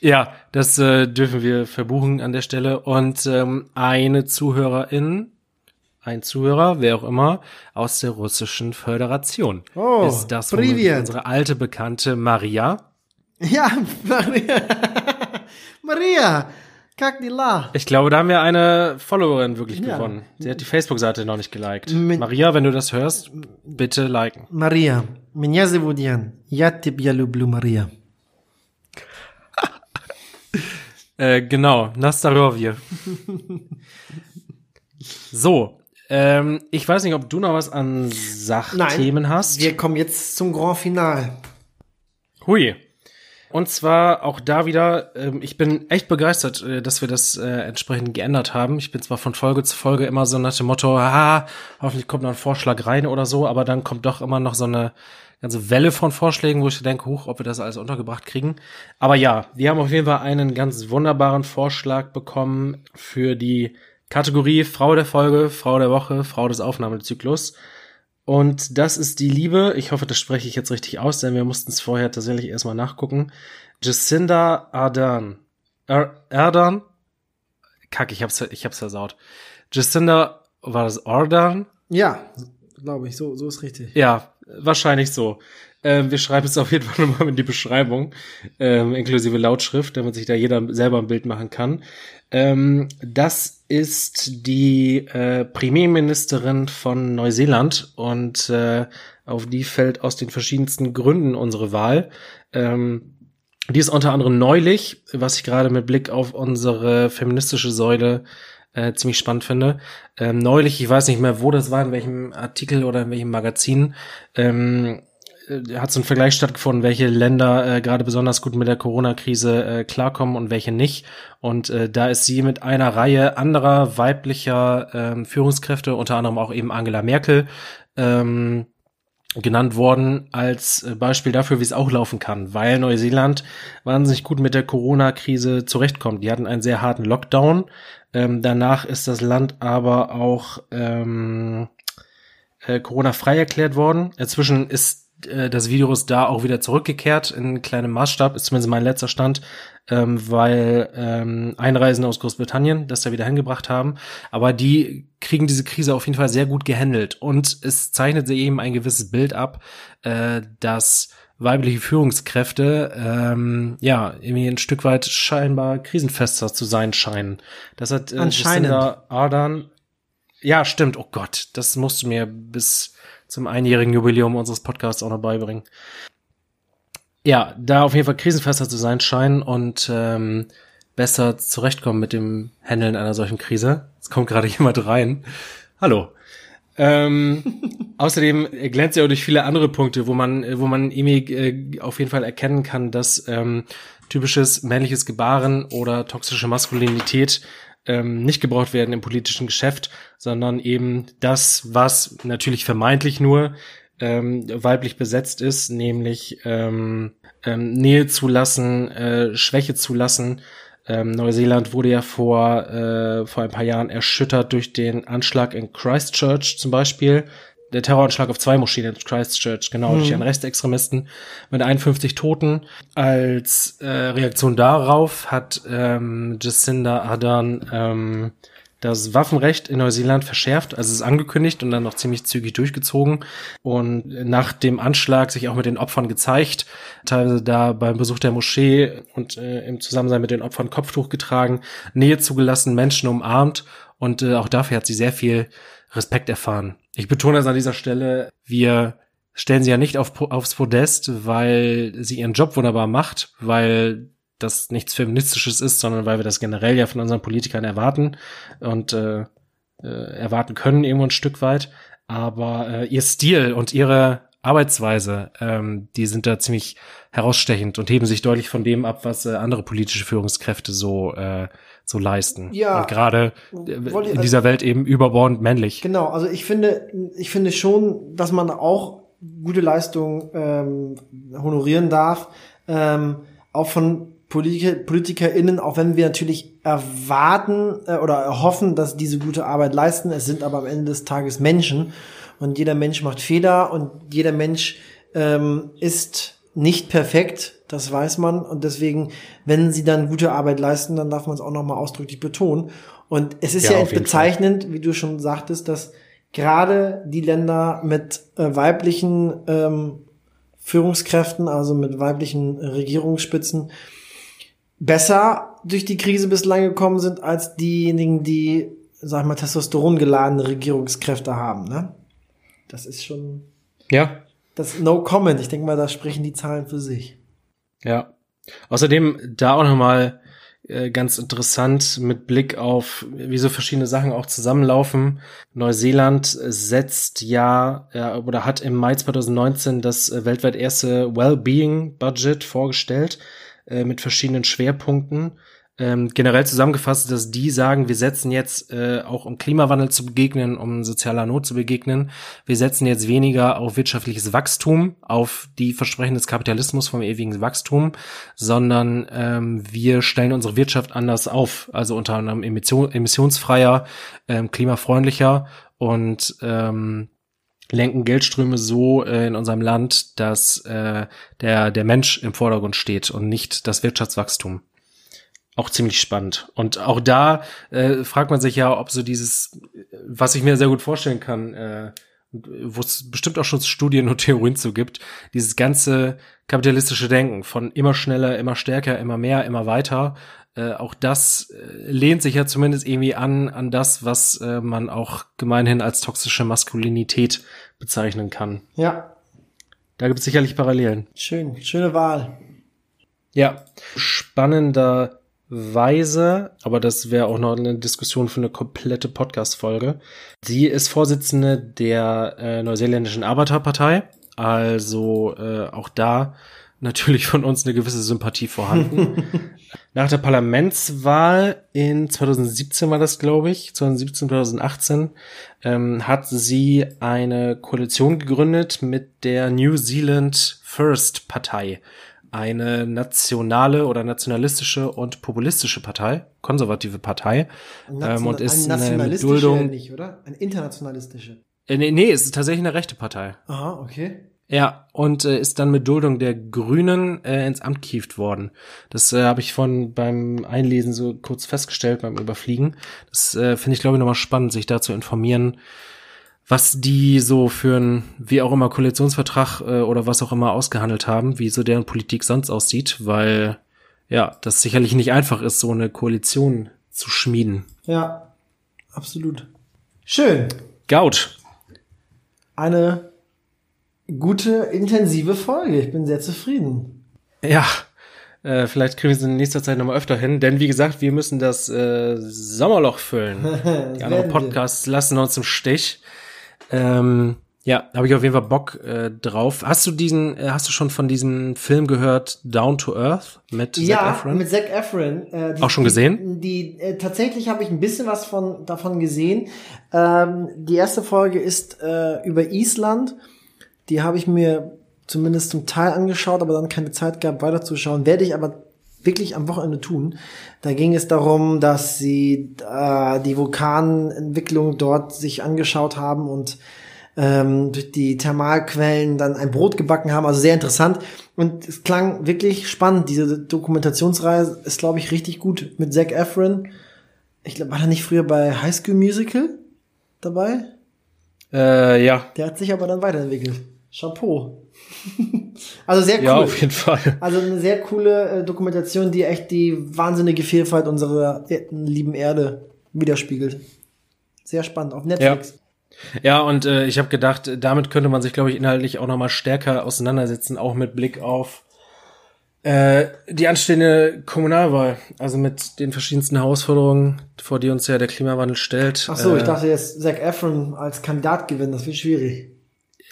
Ja, das äh, dürfen wir verbuchen an der Stelle. Und ähm, eine Zuhörerin, ein Zuhörer, wer auch immer, aus der russischen Föderation. Oh, ist das unsere alte Bekannte Maria. Ja, Maria. Maria, как дела? Ich glaube, da haben wir eine Followerin wirklich ja. gewonnen. Sie hat die Facebook-Seite noch nicht geliked. Mit Maria, wenn du das hörst, bitte liken. Maria, меня зовут Ян. Я тебя люблю, Maria. Äh, genau, Nastarovje. [laughs] so, ähm, ich weiß nicht, ob du noch was an Sachthemen Nein, hast. Wir kommen jetzt zum Grand Final. Hui. Und zwar auch da wieder, ähm, ich bin echt begeistert, äh, dass wir das äh, entsprechend geändert haben. Ich bin zwar von Folge zu Folge immer so nach dem Motto, ah, hoffentlich kommt noch ein Vorschlag rein oder so, aber dann kommt doch immer noch so eine ganze Welle von Vorschlägen, wo ich denke, hoch, ob wir das alles untergebracht kriegen. Aber ja, wir haben auf jeden Fall einen ganz wunderbaren Vorschlag bekommen für die Kategorie Frau der Folge, Frau der Woche, Frau des Aufnahmezyklus. Und das ist die Liebe, ich hoffe, das spreche ich jetzt richtig aus, denn wir mussten es vorher tatsächlich erstmal nachgucken. Jacinda Ardern. Er Ardern? Kack, ich hab's, ich hab's versaut. Jacinda, war das Ardern? Ja, glaube ich, so, so ist richtig. Ja, Wahrscheinlich so. Ähm, wir schreiben es auf jeden Fall [laughs] nochmal in die Beschreibung, ähm, inklusive Lautschrift, damit sich da jeder selber ein Bild machen kann. Ähm, das ist die äh, Premierministerin von Neuseeland und äh, auf die fällt aus den verschiedensten Gründen unsere Wahl. Ähm, die ist unter anderem neulich, was ich gerade mit Blick auf unsere feministische Säule äh, ziemlich spannend finde. Ähm, neulich, ich weiß nicht mehr, wo das war, in welchem Artikel oder in welchem Magazin, ähm, äh, hat so ein Vergleich stattgefunden, welche Länder äh, gerade besonders gut mit der Corona-Krise äh, klarkommen und welche nicht. Und äh, da ist sie mit einer Reihe anderer weiblicher ähm, Führungskräfte, unter anderem auch eben Angela Merkel, ähm, genannt worden als äh, Beispiel dafür, wie es auch laufen kann, weil Neuseeland wahnsinnig gut mit der Corona-Krise zurechtkommt. Die hatten einen sehr harten Lockdown. Ähm, danach ist das Land aber auch ähm, äh, Corona-frei erklärt worden. Inzwischen ist äh, das Virus da auch wieder zurückgekehrt in kleinem Maßstab, ist zumindest mein letzter Stand, ähm, weil ähm, Einreisende aus Großbritannien das da wieder hingebracht haben. Aber die kriegen diese Krise auf jeden Fall sehr gut gehandelt. Und es zeichnet sich eben ein gewisses Bild ab, äh, dass weibliche Führungskräfte ähm, ja irgendwie ein Stück weit scheinbar krisenfester zu sein scheinen. Das hat äh, Jacinda Ardern. Ja, stimmt. Oh Gott, das musst du mir bis zum einjährigen Jubiläum unseres Podcasts auch noch beibringen. Ja, da auf jeden Fall krisenfester zu sein scheinen und ähm, besser zurechtkommen mit dem Handeln einer solchen Krise. Es kommt gerade [laughs] jemand rein. Hallo. Ähm, [laughs] außerdem glänzt er auch durch viele andere Punkte, wo man, wo man irgendwie äh, auf jeden Fall erkennen kann, dass ähm, typisches männliches Gebaren oder toxische Maskulinität ähm, nicht gebraucht werden im politischen Geschäft, sondern eben das, was natürlich vermeintlich nur ähm, weiblich besetzt ist, nämlich ähm, ähm, Nähe zulassen, äh, Schwäche zulassen, ähm, Neuseeland wurde ja vor, äh, vor ein paar Jahren erschüttert durch den Anschlag in Christchurch zum Beispiel. Der Terroranschlag auf zwei Moscheen in Christchurch, genau, mhm. durch einen Rechtsextremisten mit 51 Toten. Als äh, Reaktion darauf hat ähm, Jacinda Ardern ähm, das Waffenrecht in Neuseeland verschärft, also es ist angekündigt und dann noch ziemlich zügig durchgezogen und nach dem Anschlag sich auch mit den Opfern gezeigt, teilweise da beim Besuch der Moschee und äh, im Zusammensein mit den Opfern Kopftuch getragen, Nähe zugelassen, Menschen umarmt und äh, auch dafür hat sie sehr viel Respekt erfahren. Ich betone das an dieser Stelle, wir stellen sie ja nicht auf, aufs Podest, weil sie ihren Job wunderbar macht, weil das nichts Feministisches ist, sondern weil wir das generell ja von unseren Politikern erwarten und äh, äh, erwarten können irgendwo ein Stück weit. Aber äh, ihr Stil und ihre Arbeitsweise, ähm, die sind da ziemlich herausstechend und heben sich deutlich von dem ab, was äh, andere politische Führungskräfte so äh, so leisten. Ja. Und gerade äh, in dieser Welt eben überbordend männlich. Genau, also ich finde, ich finde schon, dass man auch gute Leistungen ähm, honorieren darf, ähm, auch von Politiker, PolitikerInnen, auch wenn wir natürlich erwarten äh, oder erhoffen, dass diese gute Arbeit leisten. Es sind aber am Ende des Tages Menschen und jeder Mensch macht Fehler und jeder Mensch ähm, ist nicht perfekt, das weiß man und deswegen, wenn sie dann gute Arbeit leisten, dann darf man es auch nochmal ausdrücklich betonen. Und es ist ja, ja bezeichnend, Fall. wie du schon sagtest, dass gerade die Länder mit äh, weiblichen ähm, Führungskräften, also mit weiblichen Regierungsspitzen, besser durch die Krise bislang gekommen sind als diejenigen, die, sag ich mal, Testosteron geladene Regierungskräfte haben. Ne? Das ist schon. Ja. Das No Comment. Ich denke mal, da sprechen die Zahlen für sich. Ja. Außerdem da auch nochmal äh, ganz interessant mit Blick auf, wie so verschiedene Sachen auch zusammenlaufen. Neuseeland setzt ja, ja oder hat im Mai 2019 das äh, weltweit erste Wellbeing Budget vorgestellt äh, mit verschiedenen Schwerpunkten. Ähm, generell zusammengefasst, dass die sagen, wir setzen jetzt äh, auch um Klimawandel zu begegnen, um sozialer Not zu begegnen, wir setzen jetzt weniger auf wirtschaftliches Wachstum, auf die Versprechen des Kapitalismus vom ewigen Wachstum, sondern ähm, wir stellen unsere Wirtschaft anders auf, also unter anderem emission emissionsfreier, ähm, klimafreundlicher und ähm, lenken Geldströme so äh, in unserem Land, dass äh, der, der Mensch im Vordergrund steht und nicht das Wirtschaftswachstum. Auch ziemlich spannend. Und auch da äh, fragt man sich ja, ob so dieses, was ich mir sehr gut vorstellen kann, äh, wo es bestimmt auch schon Studien und Theorien zu gibt, dieses ganze kapitalistische Denken von immer schneller, immer stärker, immer mehr, immer weiter, äh, auch das äh, lehnt sich ja zumindest irgendwie an, an das, was äh, man auch gemeinhin als toxische Maskulinität bezeichnen kann. Ja. Da gibt es sicherlich Parallelen. Schön, schöne Wahl. Ja, spannenderweise, aber das wäre auch noch eine Diskussion für eine komplette Podcast-Folge. Sie ist Vorsitzende der äh, Neuseeländischen Arbeiterpartei, also äh, auch da natürlich von uns eine gewisse Sympathie vorhanden. [laughs] Nach der Parlamentswahl in 2017 war das, glaube ich, 2017, 2018, ähm, hat sie eine Koalition gegründet mit der New Zealand First Partei. Eine nationale oder nationalistische und populistische Partei, konservative Partei. ähm, und ist eine, eine Duldung. Nicht, oder? Eine internationalistische. Äh, nee, nee, es ist tatsächlich eine rechte Partei. Aha, okay. Ja, und äh, ist dann mit Duldung der Grünen äh, ins Amt kieft worden. Das äh, habe ich von beim Einlesen so kurz festgestellt, beim Überfliegen. Das äh, finde ich, glaube ich, nochmal spannend, sich da zu informieren, was die so für ein, wie auch immer, Koalitionsvertrag äh, oder was auch immer ausgehandelt haben, wie so deren Politik sonst aussieht, weil ja, das sicherlich nicht einfach ist, so eine Koalition zu schmieden. Ja, absolut. Schön. Gaut. Eine gute, intensive Folge. Ich bin sehr zufrieden. Ja, äh, vielleicht kriegen wir es in nächster Zeit nochmal öfter hin, denn wie gesagt, wir müssen das äh, Sommerloch füllen. Die anderen Podcasts wir. lassen uns im Stich. Ähm, ja, habe ich auf jeden Fall Bock äh, drauf. Hast du diesen, äh, hast du schon von diesem Film gehört, Down to Earth mit ja, Zac Efron? mit Zac Efron. Äh, die, Auch schon gesehen? Die, die äh, tatsächlich habe ich ein bisschen was von davon gesehen. Ähm, die erste Folge ist äh, über Island. Die habe ich mir zumindest zum Teil angeschaut, aber dann keine Zeit gehabt, weiterzuschauen. Werde ich aber wirklich am Wochenende tun. Da ging es darum, dass sie äh, die Vulkanentwicklung dort sich angeschaut haben und ähm, durch die Thermalquellen dann ein Brot gebacken haben. Also sehr interessant. Und es klang wirklich spannend. Diese Dokumentationsreise ist, glaube ich, richtig gut mit Zac Efron. Ich glaube, war er nicht früher bei High School Musical dabei? Äh, ja. Der hat sich aber dann weiterentwickelt. Chapeau. [laughs] also sehr cool. Ja, auf jeden Fall. Also eine sehr coole äh, Dokumentation, die echt die wahnsinnige Vielfalt unserer äh, lieben Erde widerspiegelt. Sehr spannend auf Netflix. Ja, ja und äh, ich habe gedacht, damit könnte man sich, glaube ich, inhaltlich auch noch mal stärker auseinandersetzen, auch mit Blick auf äh, die anstehende Kommunalwahl, also mit den verschiedensten Herausforderungen, vor die uns ja der Klimawandel stellt. Ach so, äh, ich dachte jetzt Zac Efron als Kandidat gewinnen, das wird schwierig.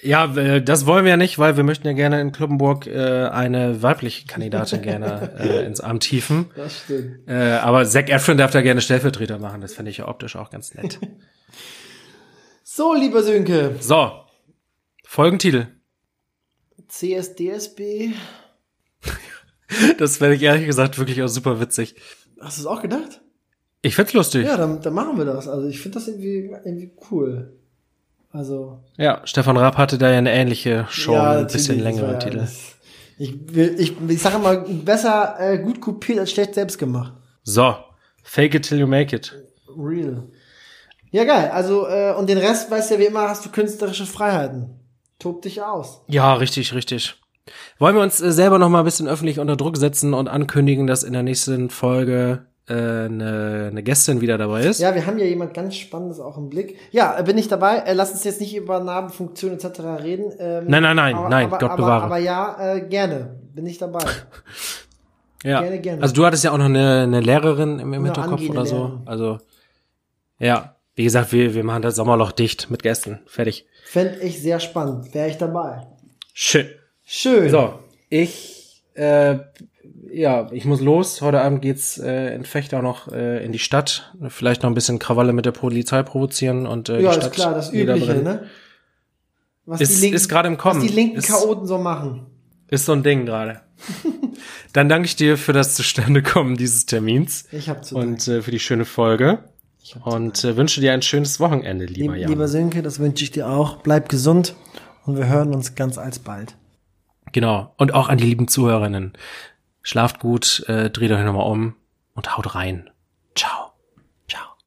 Ja, das wollen wir ja nicht, weil wir möchten ja gerne in Kloppenburg äh, eine weibliche Kandidatin gerne äh, ins Amt hieven. [laughs] Das stimmt. Äh, aber Zac Efron darf da gerne Stellvertreter machen. Das finde ich ja optisch auch ganz nett. [laughs] so, lieber Sönke. So, Folgentitel. CSDSB. [laughs] das fände ich ehrlich gesagt wirklich auch super witzig. Hast du es auch gedacht? Ich find's lustig. Ja, dann, dann machen wir das. Also ich finde das irgendwie, irgendwie cool. Also. Ja, Stefan Raab hatte da ja eine ähnliche Show, ja, ein bisschen längeren ja, Titel. ich, will, ich, ich sage mal, besser äh, gut kopiert als schlecht selbst gemacht. So, fake it till you make it. Real. Ja, geil. Also, äh, und den Rest, weißt du ja, wie immer, hast du künstlerische Freiheiten. Tob dich aus. Ja, richtig, richtig. Wollen wir uns äh, selber noch mal ein bisschen öffentlich unter Druck setzen und ankündigen, dass in der nächsten Folge eine, eine Gästin wieder dabei ist. Ja, wir haben ja jemand ganz Spannendes auch im Blick. Ja, äh, bin ich dabei. Äh, lass uns jetzt nicht über Narbenfunktion etc. reden. Ähm, nein, nein, nein, aber, nein, aber, Gott bewahre. Aber, aber ja, äh, gerne. Bin ich dabei. [laughs] ja. Gerne, gerne. Also du hattest ja auch noch eine, eine Lehrerin im, im Hinterkopf oder so. Lehrerin. Also ja, wie gesagt, wir, wir machen das Sommerloch dicht mit Gästen. Fertig. Fände ich sehr spannend. Wäre ich dabei. Schön. Schön. So, ich äh, ja, ich muss los. Heute Abend geht's äh, in Fechter noch äh, in die Stadt. Vielleicht noch ein bisschen Krawalle mit der Polizei provozieren und äh, ja, die Stadt ist klar, das Übliche, ne? Was ist, die linken, ist gerade im Kommen. Was die linken ist, Chaoten so machen. Ist so ein Ding gerade. [laughs] Dann danke ich dir für das Zustandekommen dieses Termins. Ich hab zu Und äh, für die schöne Folge. Und äh, wünsche dir ein schönes Wochenende, lieber Lieb, Jan. Lieber Sönke, das wünsche ich dir auch. Bleib gesund und wir hören uns ganz alsbald. Genau. Und auch an die lieben Zuhörerinnen. Schlaft gut, äh, dreht euch nochmal um und haut rein. Ciao.